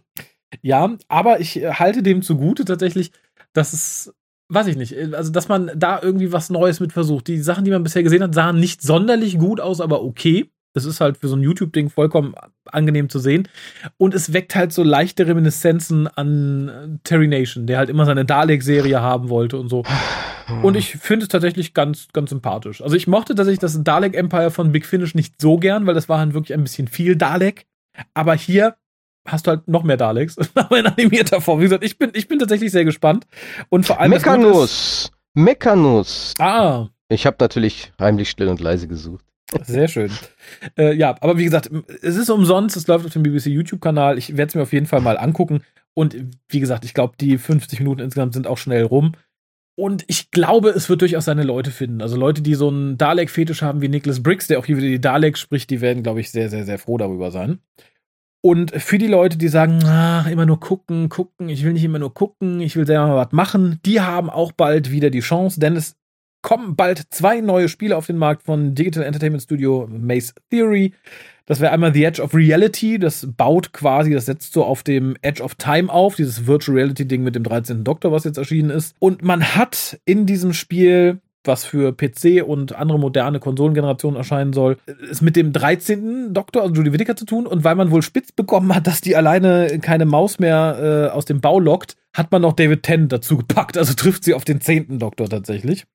Ja, aber ich halte dem zugute tatsächlich, dass es weiß ich nicht, also dass man da irgendwie was Neues mit versucht. Die Sachen, die man bisher gesehen hat, sahen nicht sonderlich gut aus, aber okay. Das ist halt für so ein YouTube-Ding vollkommen angenehm zu sehen. Und es weckt halt so leichte Reminiszenzen an äh, Terry Nation, der halt immer seine Dalek-Serie haben wollte und so. Und ich finde es tatsächlich ganz, ganz sympathisch. Also ich mochte tatsächlich das Dalek Empire von Big Finish nicht so gern, weil das war halt wirklich ein bisschen viel Dalek. Aber hier hast du halt noch mehr Daleks, (laughs) aber in animierter Form. Wie gesagt, ich bin, ich bin tatsächlich sehr gespannt. Und vor allem. Mechanus! Mechanus! Ah. Ich habe natürlich heimlich still und leise gesucht. Sehr schön. Äh, ja, aber wie gesagt, es ist umsonst, es läuft auf dem BBC YouTube-Kanal. Ich werde es mir auf jeden Fall mal angucken. Und wie gesagt, ich glaube, die 50 Minuten insgesamt sind auch schnell rum. Und ich glaube, es wird durchaus seine Leute finden. Also Leute, die so einen Dalek-Fetisch haben wie Nicholas Briggs, der auch hier wieder die Daleks spricht, die werden, glaube ich, sehr, sehr, sehr froh darüber sein. Und für die Leute, die sagen, ach, immer nur gucken, gucken, ich will nicht immer nur gucken, ich will selber mal was machen, die haben auch bald wieder die Chance, denn es kommen bald zwei neue Spiele auf den Markt von Digital Entertainment Studio Maze Theory. Das wäre einmal The Edge of Reality. Das baut quasi, das setzt so auf dem Edge of Time auf, dieses Virtual Reality Ding mit dem 13. Doktor, was jetzt erschienen ist. Und man hat in diesem Spiel was für PC und andere moderne Konsolengenerationen erscheinen soll, ist mit dem 13. Doktor, also Judy Whittaker, zu tun. Und weil man wohl spitz bekommen hat, dass die alleine keine Maus mehr äh, aus dem Bau lockt, hat man noch David Tennant dazu gepackt. Also trifft sie auf den 10. Doktor tatsächlich.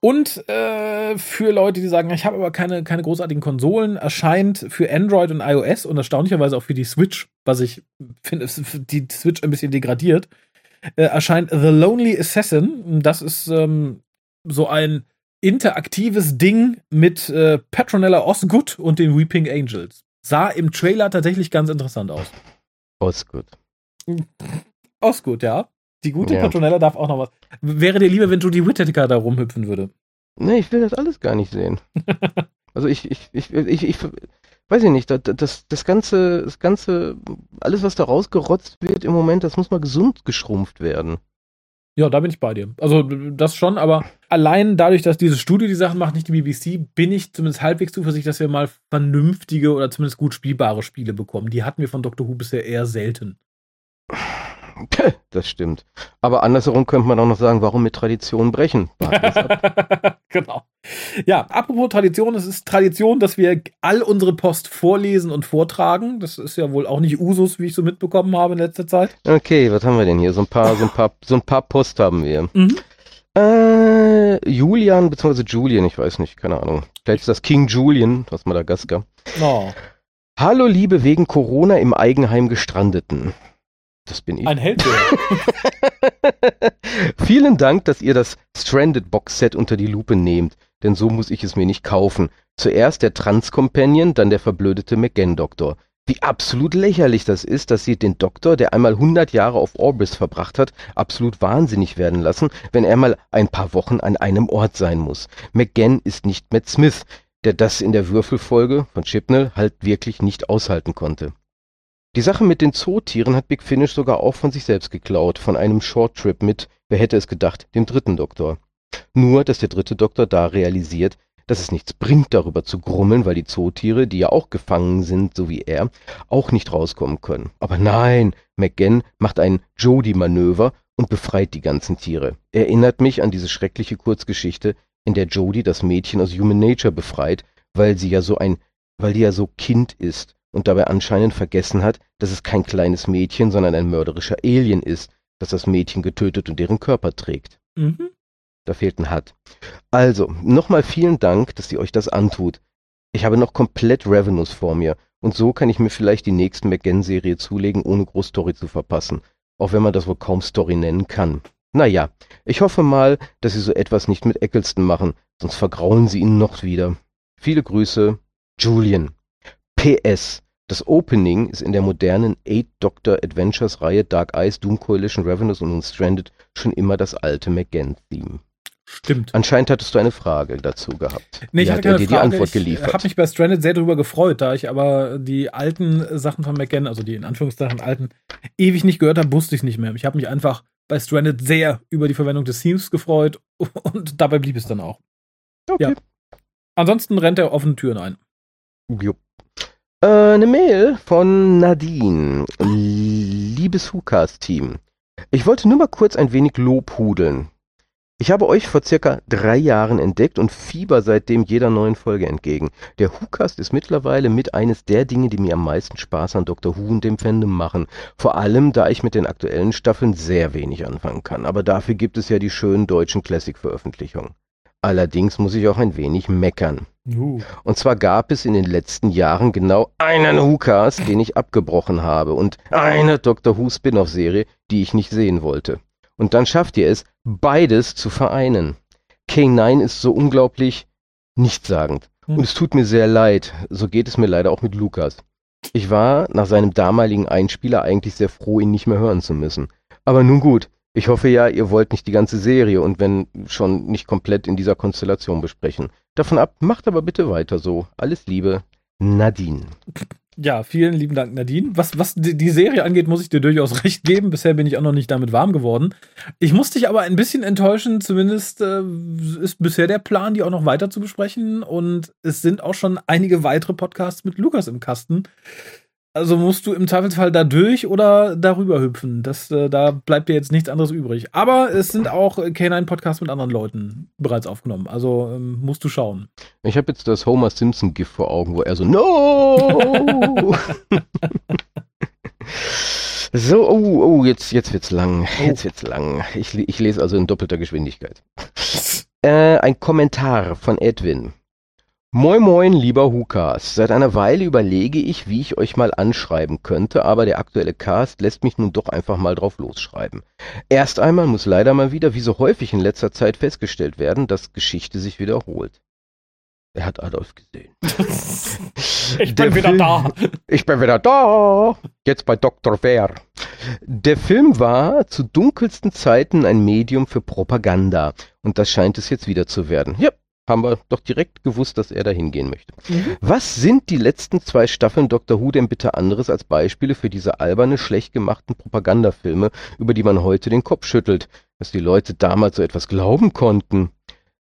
Und äh, für Leute, die sagen, ich habe aber keine, keine großartigen Konsolen, erscheint für Android und iOS und erstaunlicherweise auch für die Switch, was ich finde, die Switch ein bisschen degradiert, äh, erscheint The Lonely Assassin. Das ist ähm, so ein interaktives Ding mit äh, Petronella Osgood und den Weeping Angels. Sah im Trailer tatsächlich ganz interessant aus. Osgood. Osgood, ja. Die gute ja. Petronella darf auch noch was. Wäre dir lieber, wenn Judy Whittaker da rumhüpfen würde? Nee, ich will das alles gar nicht sehen. (laughs) also ich, ich, ich, ich, ich, weiß ich nicht, das, das, das ganze, das ganze, alles, was da rausgerotzt wird im Moment, das muss mal gesund geschrumpft werden. Ja, da bin ich bei dir. Also das schon, aber allein dadurch, dass dieses Studio die Sachen macht, nicht die BBC, bin ich zumindest halbwegs zuversichtlich, dass wir mal vernünftige oder zumindest gut spielbare Spiele bekommen. Die hatten wir von Dr. Who bisher eher selten. (laughs) Das stimmt. Aber andersherum könnte man auch noch sagen, warum mit Tradition brechen? (laughs) genau. Ja, apropos Tradition, es ist Tradition, dass wir all unsere Post vorlesen und vortragen. Das ist ja wohl auch nicht Usus, wie ich so mitbekommen habe in letzter Zeit. Okay, was haben wir denn hier? So ein paar, so ein paar, so ein paar Post haben wir. Mhm. Äh, Julian, beziehungsweise Julian, ich weiß nicht, keine Ahnung. Vielleicht ist das King Julian aus Madagaskar. Oh. Hallo, liebe wegen Corona im Eigenheim gestrandeten. Das bin ich. Ein Held. (laughs) Vielen Dank, dass ihr das Stranded Box Set unter die Lupe nehmt, denn so muss ich es mir nicht kaufen. Zuerst der Trans-Companion, dann der verblödete McGann-Doktor. Wie absolut lächerlich das ist, dass sie den Doktor, der einmal 100 Jahre auf Orbis verbracht hat, absolut wahnsinnig werden lassen, wenn er mal ein paar Wochen an einem Ort sein muss. McGann ist nicht Matt Smith, der das in der Würfelfolge von Chipnell halt wirklich nicht aushalten konnte. Die Sache mit den Zootieren hat Big Finish sogar auch von sich selbst geklaut, von einem Shorttrip mit, wer hätte es gedacht, dem dritten Doktor. Nur, dass der dritte Doktor da realisiert, dass es nichts bringt, darüber zu grummeln, weil die Zootiere, die ja auch gefangen sind, so wie er, auch nicht rauskommen können. Aber nein, McGann macht ein Jody-Manöver und befreit die ganzen Tiere. Erinnert mich an diese schreckliche Kurzgeschichte, in der Jody das Mädchen aus Human Nature befreit, weil sie ja so ein, weil die ja so Kind ist und dabei anscheinend vergessen hat, dass es kein kleines Mädchen, sondern ein mörderischer Alien ist, das das Mädchen getötet und deren Körper trägt. Mhm. Da fehlt ein Hat. Also, nochmal vielen Dank, dass ihr euch das antut. Ich habe noch komplett Revenues vor mir und so kann ich mir vielleicht die nächste McGann-Serie zulegen, ohne Großstory zu verpassen. Auch wenn man das wohl kaum Story nennen kann. Naja, ich hoffe mal, dass Sie so etwas nicht mit Eccleston machen, sonst vergraulen Sie ihn noch wieder. Viele Grüße, Julian. PS. Das Opening ist in der modernen Eight Doctor Adventures Reihe Dark Eyes, Doom Coalition, Revenues und Unstranded schon immer das alte McGann-Theme. Stimmt. Anscheinend hattest du eine Frage dazu gehabt. Nee, ich hatte hat keine dir die Frage. Antwort ich geliefert? habe mich bei Stranded sehr darüber gefreut, da ich aber die alten Sachen von McGann, also die in Anführungszeichen alten, ewig nicht gehört habe, wusste ich nicht mehr. Ich habe mich einfach bei Stranded sehr über die Verwendung des Themes gefreut (laughs) und dabei blieb es dann auch. Okay. Ja. Ansonsten rennt er offene Türen ein. Jupp. Äh, eine Mail von Nadine. Liebes Hukas-Team. Ich wollte nur mal kurz ein wenig Lob hudeln. Ich habe euch vor circa drei Jahren entdeckt und fieber seitdem jeder neuen Folge entgegen. Der WhoCast ist mittlerweile mit eines der Dinge, die mir am meisten Spaß an Dr. Who und dem Fandom machen. Vor allem, da ich mit den aktuellen Staffeln sehr wenig anfangen kann. Aber dafür gibt es ja die schönen deutschen Classic-Veröffentlichungen. Allerdings muss ich auch ein wenig meckern. Uh. Und zwar gab es in den letzten Jahren genau einen WhoCast, den ich abgebrochen habe und eine Doctor Who Spin-off-Serie, die ich nicht sehen wollte. Und dann schafft ihr es, beides zu vereinen. K9 ist so unglaublich nichtssagend. Hm. Und es tut mir sehr leid. So geht es mir leider auch mit Lukas. Ich war nach seinem damaligen Einspieler eigentlich sehr froh, ihn nicht mehr hören zu müssen. Aber nun gut, ich hoffe ja, ihr wollt nicht die ganze Serie und wenn schon nicht komplett in dieser Konstellation besprechen. Davon ab, macht aber bitte weiter so. Alles Liebe, Nadine. Ja, vielen lieben Dank, Nadine. Was, was die, Serie angeht, muss ich dir durchaus (laughs) recht geben. Bisher bin ich auch noch nicht damit warm geworden. Ich muss dich aber ein bisschen enttäuschen. Zumindest äh, ist bisher der Plan, die auch noch weiter zu besprechen. Und es sind auch schon einige weitere Podcasts mit Lukas im Kasten. Also musst du im Zweifelsfall da durch oder darüber hüpfen. Das, äh, da bleibt dir jetzt nichts anderes übrig. Aber es sind auch K9-Podcasts mit anderen Leuten bereits aufgenommen. Also ähm, musst du schauen. Ich habe jetzt das Homer Simpson GIF vor Augen, wo er so No! (laughs) so, oh, oh, jetzt, jetzt wird's lang. Jetzt wird's lang. Ich, ich lese also in doppelter Geschwindigkeit. (laughs) Äh, ein Kommentar von Edwin. Moin moin, lieber Hukas. Seit einer Weile überlege ich, wie ich euch mal anschreiben könnte, aber der aktuelle Cast lässt mich nun doch einfach mal drauf losschreiben. Erst einmal muss leider mal wieder, wie so häufig in letzter Zeit festgestellt werden, dass Geschichte sich wiederholt. Er hat Adolf gesehen. (laughs) Ich Der bin wieder Film- da. Ich bin wieder da. Jetzt bei Dr. Wer. Der Film war zu dunkelsten Zeiten ein Medium für Propaganda. Und das scheint es jetzt wieder zu werden. Ja, haben wir doch direkt gewusst, dass er da hingehen möchte. Was sind die letzten zwei Staffeln Dr. Who denn bitte anderes als Beispiele für diese alberne, schlecht gemachten Propagandafilme, über die man heute den Kopf schüttelt, dass die Leute damals so etwas glauben konnten?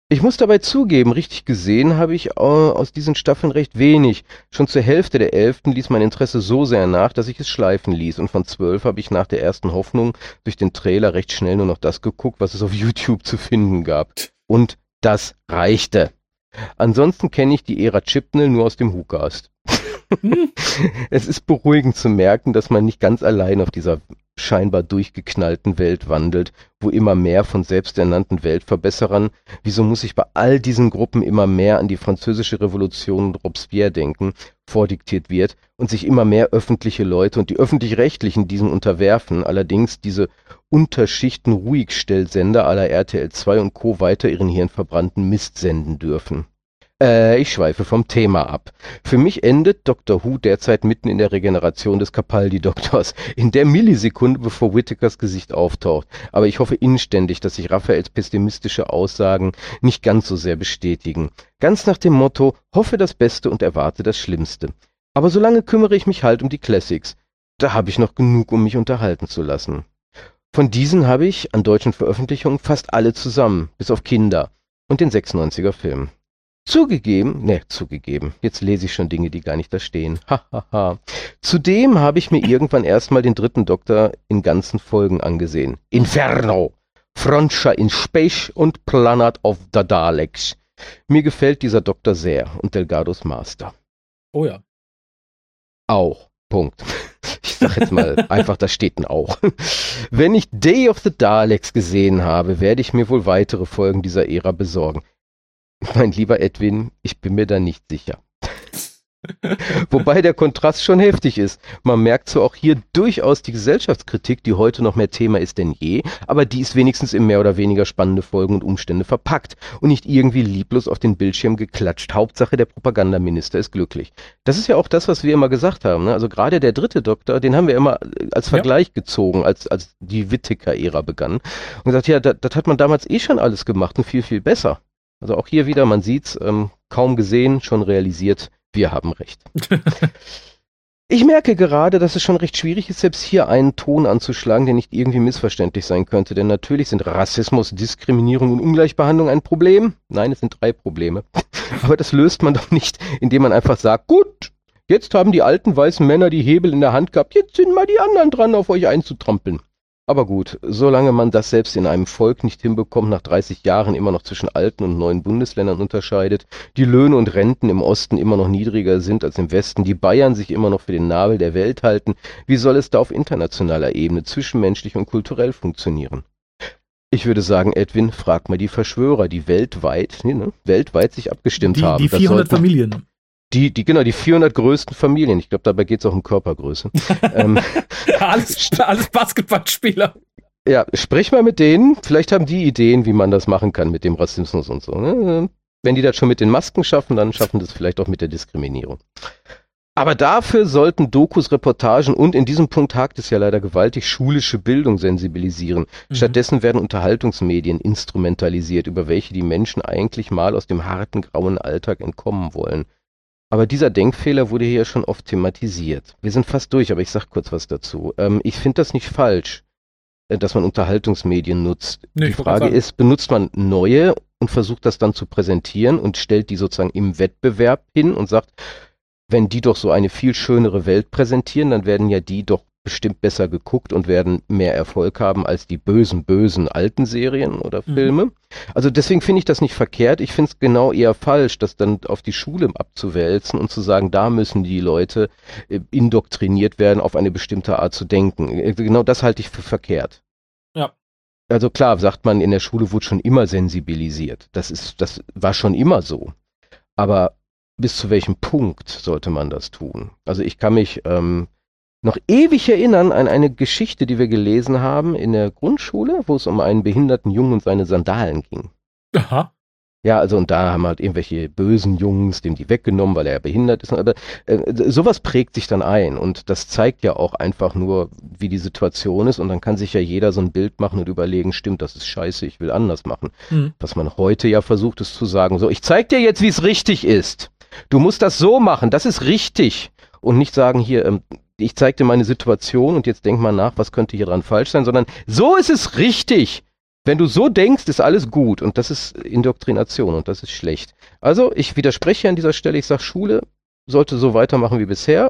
Ich muss dabei zugeben, richtig gesehen habe ich äh, aus diesen Staffeln recht wenig. Schon zur Hälfte der elften ließ mein Interesse so sehr nach, dass ich es schleifen ließ. Und von zwölf habe ich nach der ersten Hoffnung durch den Trailer recht schnell nur noch das geguckt, was es auf (laughs) YouTube zu finden gab. Und das reichte. Ansonsten kenne ich die Ära Chipnell nur aus dem WhoCast. (laughs) es ist beruhigend zu merken, dass man nicht ganz allein auf dieser scheinbar durchgeknallten Welt wandelt, wo immer mehr von selbsternannten Weltverbesserern, wieso muss ich bei all diesen Gruppen immer mehr an die französische Revolution und Robespierre denken, vordiktiert wird und sich immer mehr öffentliche Leute und die öffentlich-rechtlichen diesen unterwerfen, allerdings diese Unterschichten Ruhigstellsender aller RTL 2 und Co. weiter ihren hirnverbrannten Mist senden dürfen. Äh, ich schweife vom Thema ab. Für mich endet Dr. Who derzeit mitten in der Regeneration des Capaldi-Doktors, (laughs) in der Millisekunde, bevor Whittakers Gesicht auftaucht. Aber ich hoffe inständig, dass sich Raphaels pessimistische Aussagen nicht ganz so sehr bestätigen. Ganz nach dem Motto, hoffe das Beste und erwarte das Schlimmste. Aber solange kümmere ich mich halt um die Classics. Da habe ich noch genug, um mich unterhalten zu lassen. Von diesen habe ich an deutschen Veröffentlichungen fast alle zusammen, bis auf Kinder und den 96er Film. Zugegeben, ne, zugegeben, jetzt lese ich schon Dinge, die gar nicht da stehen. (laughs) Hahaha. Zudem habe ich mir irgendwann erstmal den dritten Doktor in ganzen Folgen angesehen. Inferno, Frontscha in Space und Planet of the Daleks. Mir gefällt dieser Doktor sehr und Delgados Master. Oh ja. Auch. Punkt. (laughs) Ich sag jetzt mal (laughs) einfach, da steht ein Auch. Wenn ich Day of the Daleks gesehen habe, werde ich mir wohl weitere Folgen dieser Ära besorgen. Mein lieber Edwin, ich bin mir da nicht sicher. (laughs) Wobei der Kontrast schon heftig ist. Man merkt so auch hier durchaus die Gesellschaftskritik, die heute noch mehr Thema ist denn je, aber die ist wenigstens in mehr oder weniger spannende Folgen und Umstände verpackt und nicht irgendwie lieblos auf den Bildschirm geklatscht. Hauptsache der Propagandaminister ist glücklich. Das ist ja auch das, was wir immer gesagt haben. Ne? Also gerade der dritte Doktor, den haben wir immer als Vergleich ja. gezogen, als, als die Whittaker-Ära begann. Und gesagt, ja, das hat man damals eh schon alles gemacht und viel, viel besser. Also auch hier wieder, man sieht's, ähm, kaum gesehen, schon realisiert, wir haben recht. (laughs) Ich merke gerade, dass es schon recht schwierig ist, selbst hier einen Ton anzuschlagen, der nicht irgendwie missverständlich sein könnte. Denn natürlich sind Rassismus, Diskriminierung und Ungleichbehandlung ein Problem. Nein, es sind drei Probleme. (laughs) Aber das löst man doch nicht, indem man einfach sagt, gut, jetzt haben die alten weißen Männer die Hebel in der Hand gehabt, jetzt sind mal die anderen dran, auf euch einzutrampeln. Aber gut, solange man das selbst in einem Volk nicht hinbekommt, nach 30 Jahren immer noch zwischen alten und neuen Bundesländern unterscheidet, die Löhne und Renten im Osten immer noch niedriger sind als im Westen, die Bayern sich immer noch für den Nabel der Welt halten, wie soll es da auf internationaler Ebene zwischenmenschlich und kulturell funktionieren? Ich würde sagen, Edwin, frag mal die Verschwörer, die weltweit, nee, ne, weltweit sich abgestimmt die, haben. Die 400 Familien. Die, die, genau, die 400 größten Familien. Ich glaube, dabei geht es auch um Körpergröße. (laughs) ähm, alles, alles Basketballspieler. Ja, sprich mal mit denen. Vielleicht haben die Ideen, wie man das machen kann mit dem Rassismus und so. Ne? Wenn die das schon mit den Masken schaffen, dann schaffen das vielleicht auch mit der Diskriminierung. Aber dafür sollten Dokus, Reportagen und in diesem Punkt hakt es ja leider gewaltig, schulische Bildung sensibilisieren. Mhm. Stattdessen werden Unterhaltungsmedien instrumentalisiert, über welche die Menschen eigentlich mal aus dem harten grauen Alltag entkommen wollen. Aber dieser Denkfehler wurde hier schon oft thematisiert. Wir sind fast durch, aber ich sag kurz was dazu. Ähm, ich finde das nicht falsch, äh, dass man Unterhaltungsmedien nutzt. Nee, die Frage ist, benutzt man neue und versucht das dann zu präsentieren und stellt die sozusagen im Wettbewerb hin und sagt, wenn die doch so eine viel schönere Welt präsentieren, dann werden ja die doch bestimmt besser geguckt und werden mehr Erfolg haben als die bösen, bösen alten Serien oder mhm. Filme. Mhm. Also deswegen finde ich das nicht verkehrt. Ich finde es genau eher falsch, das dann auf die Schule abzuwälzen und zu sagen, da müssen die Leute äh, indoktriniert werden, auf eine bestimmte Art zu denken. Äh, genau das halte ich für verkehrt. Ja. Also klar, sagt man, in der Schule wurde schon immer sensibilisiert. Das ist, das war schon immer so. Aber bis zu welchem Punkt sollte man das tun? Also ich kann mich ähm, noch ewig erinnern an eine Geschichte, die wir gelesen haben in der Grundschule, wo es um einen behinderten Jungen und seine Sandalen ging. Aha. Ja, also und da haben halt irgendwelche bösen Jungs dem die weggenommen, weil er behindert ist. Aber äh, sowas prägt sich dann ein und das zeigt ja auch einfach nur, wie die Situation ist und dann kann sich ja jeder so ein Bild machen und überlegen, stimmt, das ist scheiße, ich will anders machen. Mhm. Was man heute ja versucht ist zu sagen, so, ich zeig dir jetzt, wie es richtig ist. Du musst das so machen, das ist richtig. Und nicht sagen, hier, ähm, ich zeige dir meine Situation und jetzt denk mal nach, was könnte hier dran falsch sein, sondern so ist es richtig. Wenn du so denkst, ist alles gut und das ist Indoktrination und das ist schlecht. Also ich widerspreche an dieser Stelle, ich sage, Schule sollte so weitermachen wie bisher,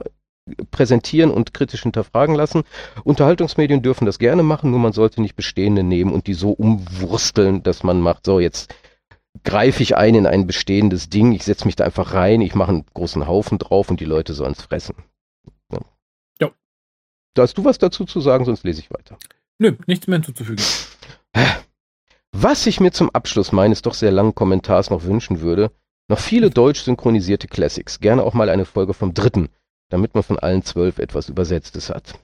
präsentieren und kritisch hinterfragen lassen. Unterhaltungsmedien dürfen das gerne machen, nur man sollte nicht bestehende nehmen und die so umwursteln, dass man macht, so jetzt greife ich ein in ein bestehendes Ding, ich setze mich da einfach rein, ich mache einen großen Haufen drauf und die Leute sollen es fressen. Da hast du was dazu zu sagen, sonst lese ich weiter. Nö, nichts mehr hinzuzufügen. Was ich mir zum Abschluss meines doch sehr langen Kommentars noch wünschen würde, noch viele deutsch synchronisierte Classics, gerne auch mal eine Folge vom dritten, damit man von allen zwölf etwas Übersetztes hat.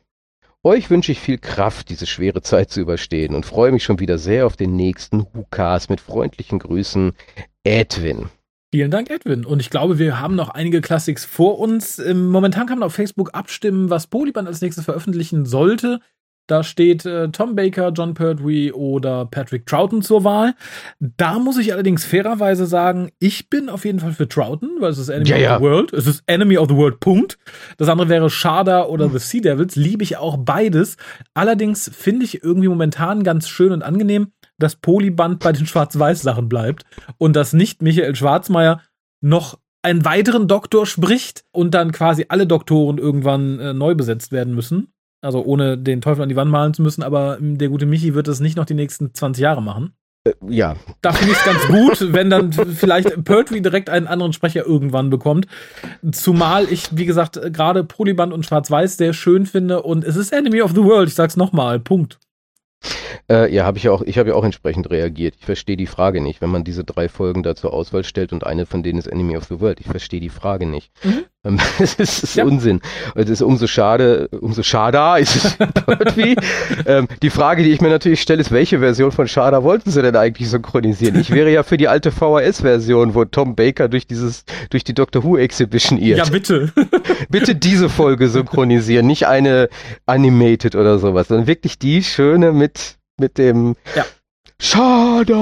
Euch wünsche ich viel Kraft, diese schwere Zeit zu überstehen und freue mich schon wieder sehr auf den nächsten Hukas mit freundlichen Grüßen, Edwin. Vielen Dank, Edwin. Und ich glaube, wir haben noch einige Classics vor uns. Ähm, momentan kann man auf Facebook abstimmen, was Polyband als nächstes veröffentlichen sollte. Da steht äh, Tom Baker, John Pertwee oder Patrick Troughton zur Wahl. Da muss ich allerdings fairerweise sagen, ich bin auf jeden Fall für Troughton, weil es ist Enemy Ja, of ja. the World. Es ist Enemy of the World, Punkt. Das andere wäre Shada oder The Sea Devils. Liebe ich auch beides. Allerdings finde ich irgendwie momentan ganz schön und angenehm, dass Polyband bei den (laughs) Schwarz-Weiß-Sachen bleibt und dass nicht Michael Schwarzmeier noch einen weiteren Doktor spricht und dann quasi alle Doktoren irgendwann äh, neu besetzt werden müssen. Also ohne den Teufel an die Wand malen zu müssen, aber ähm, der gute Michi wird das nicht noch die nächsten 20 Jahre machen. Ja, Da finde ich es ganz gut, wenn dann vielleicht Pertwee direkt einen anderen Sprecher irgendwann bekommt. Zumal ich, wie gesagt, äh, gerade Polyband und Schwarz-Weiß sehr schön finde und es ist Enemy of the World, ich sag's nochmal, Punkt. Äh, ja, habe ich ja auch, ich habe ja auch entsprechend reagiert. Ich verstehe die Frage nicht, wenn man diese drei Folgen da zur Auswahl stellt und eine von denen ist Enemy of the World. Ich verstehe die Frage nicht. Mhm. Ähm, (laughs) Es ist, ist Ja. Unsinn. Es ist umso schade, umso schada ist es (laughs) irgendwie. ähm, die Frage, die ich mir natürlich stelle, ist, welche Version von Schada wollten sie denn eigentlich synchronisieren? Ich wäre ja für die alte VHS-Version, wo Tom Baker durch dieses, durch die Doctor Who Exhibition irrt. Ja, bitte. (laughs) Bitte diese Folge synchronisieren, nicht eine animated oder sowas, sondern wirklich die schöne mit, mit dem Ja. Schade.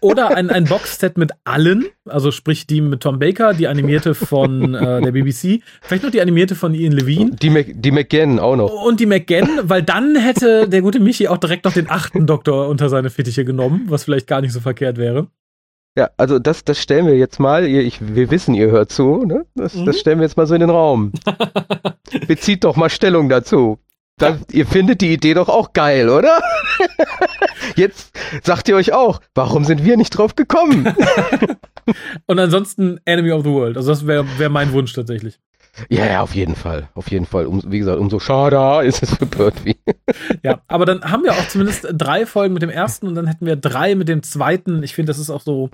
Oder ein, ein Boxset mit allen, also sprich die mit Tom Baker, die animierte von äh, der BBC, vielleicht noch die animierte von Ian Levine Die, Mac, die McGann auch noch. und die McGann, weil dann hätte der gute Michi auch direkt noch den achten Doktor unter seine Fittiche genommen, was vielleicht gar nicht so verkehrt wäre. Ja, also das, das stellen wir jetzt mal, ihr, ich, wir wissen, ihr hört zu, ne? Das, Mhm. das stellen wir jetzt mal so in den Raum. (laughs) Bezieht doch mal Stellung dazu. Da, Ihr findet die Idee doch auch geil, oder? (laughs) Jetzt sagt ihr euch auch, warum sind wir nicht drauf gekommen? (laughs) Und ansonsten Enemy of the World. Also das wäre wär mein Wunsch tatsächlich. ja, ja, auf jeden Fall. Auf jeden Fall. Um, wie gesagt, umso schade ist es für Pertwee. Ja, aber dann haben wir auch zumindest drei Folgen mit dem ersten und dann hätten wir drei mit dem zweiten. Ich finde, das ist auch so,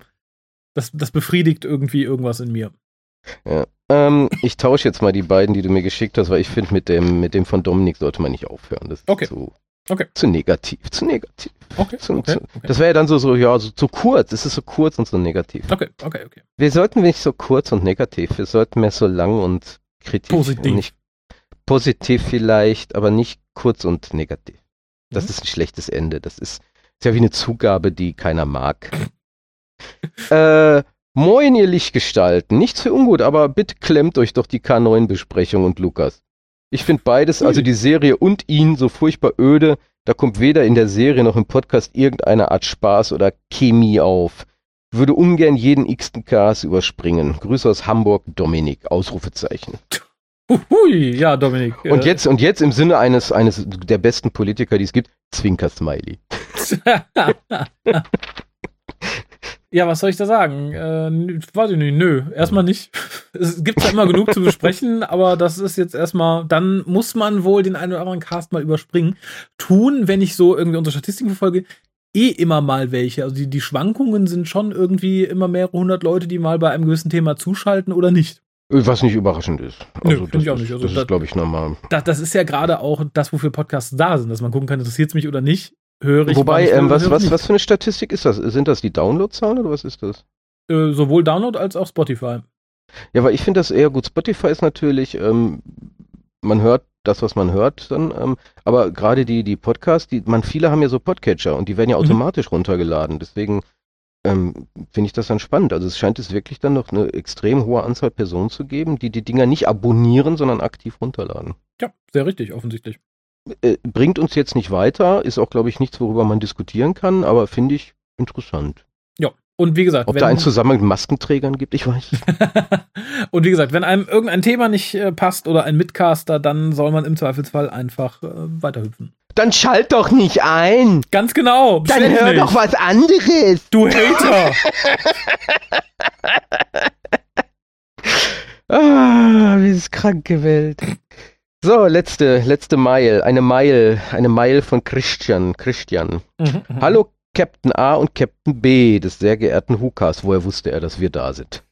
das, das befriedigt irgendwie irgendwas in mir. Ähm, ich tausche jetzt mal die beiden, die du mir geschickt hast, weil ich finde, mit dem, mit dem von Dominik sollte man nicht aufhören. Das ist Okay. zu, Okay. zu negativ. Zu negativ. Okay, Zu, okay, zu, okay. Das wäre ja dann so, so, ja, so zu kurz. Es ist so kurz und so negativ. Okay, okay, okay. Wir sollten nicht so kurz und negativ. Wir sollten mehr so lang und kritisch. Positiv. Nicht positiv vielleicht, aber nicht kurz und negativ. Das Mhm. ist ein schlechtes Ende. Das ist, ist ja wie eine Zugabe, die keiner mag. (laughs) äh, moin, ihr Lichtgestalten. Nichts für ungut, aber bitte klemmt euch doch die K9-Besprechung und Lukas. Ich finde beides, also die Serie und ihn, so furchtbar öde. Da kommt weder in der Serie noch im Podcast irgendeine Art Spaß oder Chemie auf. Würde ungern jeden x-ten Cast überspringen. Grüße aus Hamburg, Dominik. Ausrufezeichen. Hui, ja, Dominik. Und äh, jetzt, und jetzt im Sinne eines, eines der besten Politiker, die es gibt, Zwinker-Smiley. (laughs) (laughs) ja, was soll ich da sagen? Äh, weiß ich nicht, nö, erstmal nicht. (laughs) Es gibt ja immer genug zu besprechen, (laughs) aber das ist jetzt erstmal, dann muss man wohl den einen oder anderen Cast mal überspringen. Tun, wenn ich so irgendwie unsere Statistiken verfolge, eh immer mal welche. Also die, die Schwankungen sind schon irgendwie immer mehrere hundert Leute, die mal bei einem gewissen Thema zuschalten oder nicht. Was nicht überraschend ist. Nö, Also find das ich auch ist, nicht. Also das das- ist, glaube ich, normal. Das, das ist ja gerade auch das, wofür Podcasts da sind, dass man gucken kann, interessiert es mich oder nicht. Höre ich. Wobei, ähm, was, was, was für eine Statistik ist das? Sind das die Downloadzahlen oder was ist das? Äh, sowohl Download als auch Spotify. Ja, weil ich finde das eher gut. Spotify ist natürlich, ähm, man hört das, was man hört dann, ähm, aber gerade die, die Podcasts, die, man, viele haben ja so Podcatcher und die werden ja Mhm. automatisch runtergeladen. Deswegen ähm, finde ich das dann spannend. Also es scheint es wirklich dann noch eine extrem hohe Anzahl Personen zu geben, die die Dinger nicht abonnieren, sondern aktiv runterladen. Ja, sehr richtig, offensichtlich. Äh, bringt uns jetzt nicht weiter, ist auch, glaube ich, nichts, worüber man diskutieren kann, aber finde ich interessant. Ja. Und wie gesagt, Ob wenn, da einen Zusammenhang mit Maskenträgern gibt, ich weiß. (laughs) und wie gesagt, wenn einem irgendein Thema nicht äh, passt oder ein Mitcaster, dann soll man im Zweifelsfall einfach äh, weiterhüpfen. Dann schalt doch nicht ein! Ganz genau. Dann hör nicht. doch was anderes! Du Hater. (laughs) Ah, wie ist kranke Welt. So, letzte, letzte Mile. Eine Mile, eine Mile von Christian. Christian. Mhm, mhm. Hallo Captain A und Captain B des sehr geehrten Hukas. Woher wusste er, dass wir da sind?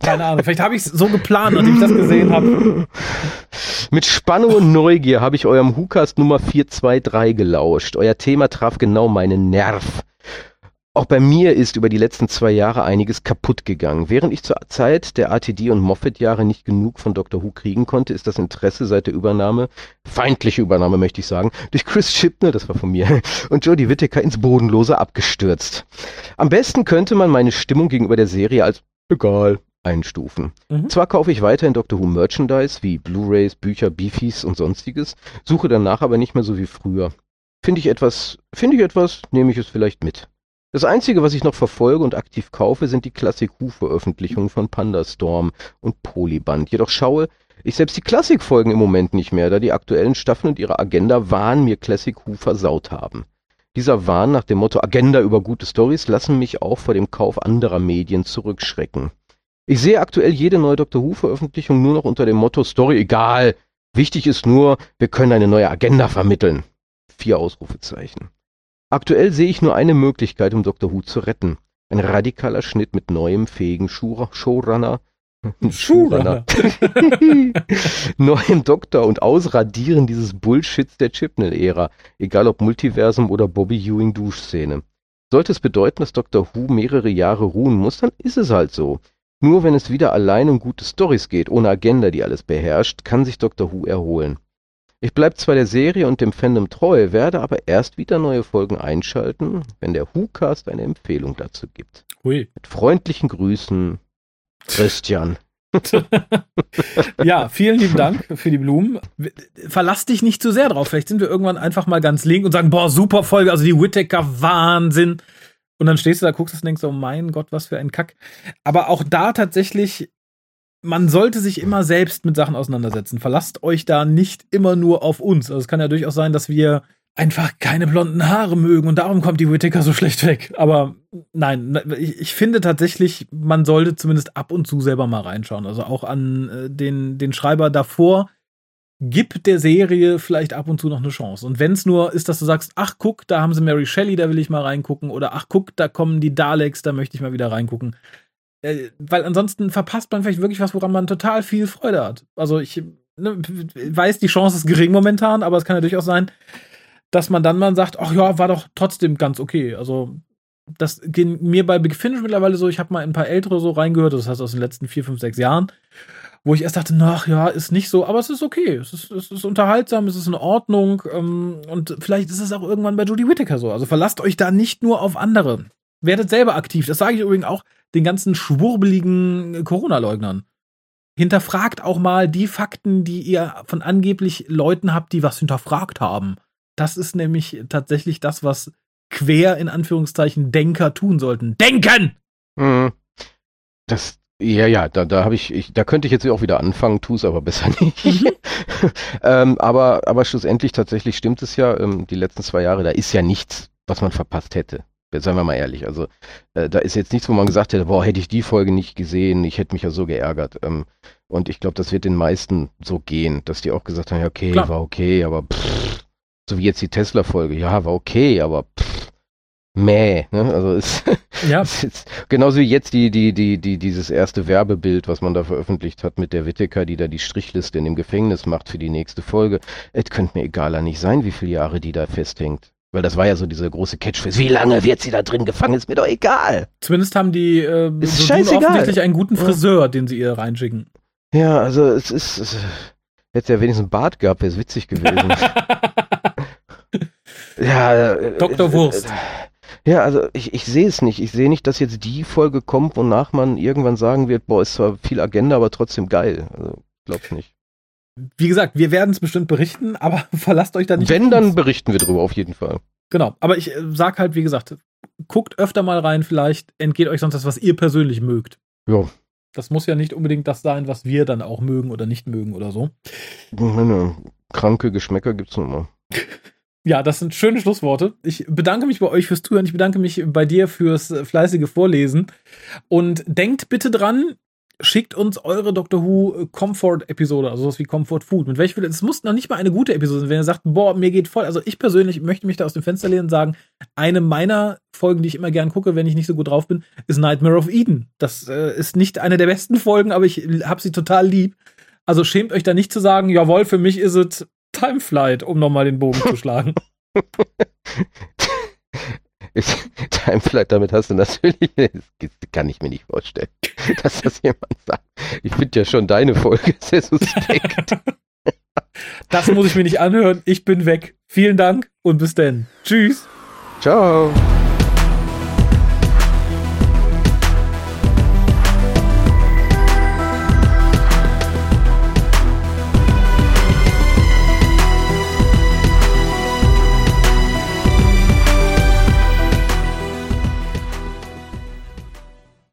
Keine Ahnung. Vielleicht habe ich es so geplant, nachdem ich das gesehen habe. (laughs) Mit Spannung und Neugier habe ich eurem Hukas Nummer 423 gelauscht. Euer Thema traf genau meinen Nerv. Auch bei mir ist über die letzten zwei Jahre einiges kaputt gegangen. Während ich zur Zeit der ATD und Moffat-Jahre nicht genug von Dr. Who kriegen konnte, ist das Interesse seit der Übernahme, feindliche Übernahme möchte ich sagen, durch Chris Chibner, das war von mir, (laughs) und Jodie Whittaker ins Bodenlose abgestürzt. Am besten könnte man meine Stimmung gegenüber der Serie als egal einstufen. Mhm. Zwar kaufe ich weiterhin Dr. Who Merchandise wie Blu-rays, Bücher, Beefies und sonstiges, suche danach aber nicht mehr so wie früher. Finde ich etwas, finde ich etwas, nehme ich es vielleicht mit. Das Einzige, was ich noch verfolge und aktiv kaufe, sind die Classic Who-Veröffentlichungen von Pandastorm und Polyband. Jedoch schaue ich selbst die Classic-Folgen im Moment nicht mehr, da die aktuellen Staffeln und ihre Agenda Wahn mir Classic Who versaut haben. Dieser Wahn nach dem Motto Agenda über gute Stories lassen mich auch vor dem Kauf anderer Medien zurückschrecken. Ich sehe aktuell jede neue Doctor Who-Veröffentlichung nur noch unter dem Motto Story egal. Wichtig ist nur, wir können eine neue Agenda vermitteln. Vier Ausrufezeichen. Aktuell sehe ich nur eine Möglichkeit, um Dr. Who zu retten. Ein radikaler Schnitt mit neuem, fähigen (laughs) Showrunner, Showrunner, (laughs) neuem Doktor und Ausradieren dieses Bullshits der Chipnell-Ära, egal ob Multiversum oder Bobby Ewing Duschszene. Sollte es bedeuten, dass Dr. Who mehrere Jahre ruhen muss, dann ist es halt so. Nur wenn es wieder allein um gute Stories geht, ohne Agenda, die alles beherrscht, kann sich Dr. Who erholen. Ich bleibe zwar der Serie und dem Fandom treu, werde aber erst wieder neue Folgen einschalten, wenn der WhoCast eine Empfehlung dazu gibt. Hui. Mit freundlichen Grüßen, Christian. (laughs) ja, vielen lieben Dank für die Blumen. Verlass dich nicht zu sehr drauf. Vielleicht sind wir irgendwann einfach mal ganz link und sagen, boah, super Folge, also die Whittaker, Wahnsinn. Und dann stehst du da, guckst es und denkst, oh mein Gott, was für ein Kack. Aber auch da tatsächlich man sollte sich immer selbst mit Sachen auseinandersetzen. Verlasst euch da nicht immer nur auf uns. Also es kann ja durchaus sein, dass wir einfach keine blonden Haare mögen und darum kommt die Whittaker so schlecht weg. Aber nein, ich, ich, finde tatsächlich, man sollte zumindest ab und zu selber mal reinschauen. Also auch an äh, den, den Schreiber davor. Gib der Serie vielleicht ab und zu noch eine Chance. Und wenn es nur ist, dass du sagst, ach guck, da haben sie Mary Shelley, da will ich mal reingucken. Oder ach guck, da kommen die Daleks, da möchte ich mal wieder reingucken. Äh, weil ansonsten verpasst man vielleicht wirklich was, woran man total viel Freude hat. Also ich ne, weiß, die Chance ist gering momentan, aber es kann ja durchaus sein, dass man dann mal sagt, ach ja, war doch trotzdem ganz okay. Also das ging mir bei Big Finish mittlerweile so, ich habe mal ein paar ältere so reingehört, das heißt aus den letzten vier, fünf, sechs Jahren, wo ich erst dachte, ach ja, ist nicht so, aber es ist okay, es ist, es ist unterhaltsam, es ist in Ordnung ähm, und vielleicht ist es auch irgendwann bei Judy Whittaker so. Also verlasst euch da nicht nur auf andere. Werdet selber aktiv. Das sage ich übrigens auch den ganzen schwurbeligen Corona-Leugnern. Hinterfragt auch mal die Fakten, die ihr von angeblich Leuten habt, die was hinterfragt haben. Das ist nämlich tatsächlich das, was quer in Anführungszeichen Denker tun sollten. Denken! Mhm. Das, ja, ja, da, da habe ich, ich, da könnte ich jetzt auch wieder anfangen, tu es aber besser (laughs) nicht. Mhm. (laughs) ähm, aber, aber schlussendlich tatsächlich stimmt es ja, ähm, die letzten zwei Jahre, da ist ja nichts, was man verpasst hätte. Seien wir mal ehrlich. Also äh, da ist jetzt nichts, wo man gesagt hätte, boah, hätte ich die Folge nicht gesehen, ich hätte mich ja so geärgert. Ähm, und ich glaube, das wird den meisten so gehen, dass die auch gesagt haben, ja, okay, Klar. war okay, aber pff, so wie jetzt die Tesla-Folge, ja, war okay, aber pff, mäh, ne? Also (laughs) ist, ja. ist jetzt, genauso wie jetzt die, die, die, die, dieses erste Werbebild, was man da veröffentlicht hat mit der Whittaker, die da die Strichliste in dem Gefängnis macht für die nächste Folge. Es könnte mir egaler nicht sein, wie viele Jahre die da festhängt. Weil das war ja so diese große Catchphrase. Wie lange wird sie da drin gefangen? Ist mir doch egal. Zumindest haben die äh, ist so offensichtlich einen guten Friseur, ja. den sie ihr reinschicken. Ja, also es ist. Es, hätte ja wenigstens einen Bart gehabt, wäre es witzig gewesen. (laughs) ja. Dr. Äh, Wurst. Ja, also ich, ich sehe es nicht. Ich sehe nicht, dass jetzt die Folge kommt, wonach man irgendwann sagen wird, boah, ist zwar viel Agenda, aber trotzdem geil. Also, glaub's nicht wie gesagt, wir werden es bestimmt berichten, (laughs) aber verlasst euch da nicht. Wenn, dann berichten wir drüber auf jeden Fall. Genau, aber ich äh, sag halt, wie gesagt, guckt öfter mal rein, vielleicht entgeht euch sonst das, was ihr persönlich mögt. Ja. Das muss ja nicht unbedingt das sein, was wir dann auch mögen oder nicht mögen oder so. Meine kranke Geschmäcker gibt's noch mal. (laughs) Ja, das sind schöne Schlussworte. Ich bedanke mich bei euch fürs Zuhören. Ich bedanke mich bei dir fürs fleißige Vorlesen. Und denkt bitte dran, schickt uns eure Doctor Who äh, Comfort Episode, also sowas wie Comfort Food. Mit welcher es muss noch nicht mal eine gute Episode sein, wenn ihr sagt, boah, mir geht voll. Also ich persönlich möchte mich da aus dem Fenster lehnen und sagen, eine meiner Folgen, die ich immer gern gucke, wenn ich nicht so gut drauf bin, ist Nightmare of Eden. Das äh, ist nicht eine der besten Folgen, aber ich habe sie total lieb. Also schämt euch da nicht zu sagen, jawohl, für mich ist es Time Flight, um nochmal den Bogen zu schlagen. (laughs) Timeflight, (laughs) damit hast du natürlich, (laughs) das kann ich mir nicht vorstellen, (laughs) dass das jemand sagt. Ich finde ja schon deine Folge sehr suspekt. Das muss ich mir nicht anhören. Ich bin weg. Vielen Dank und bis dann. Tschüss. Ciao.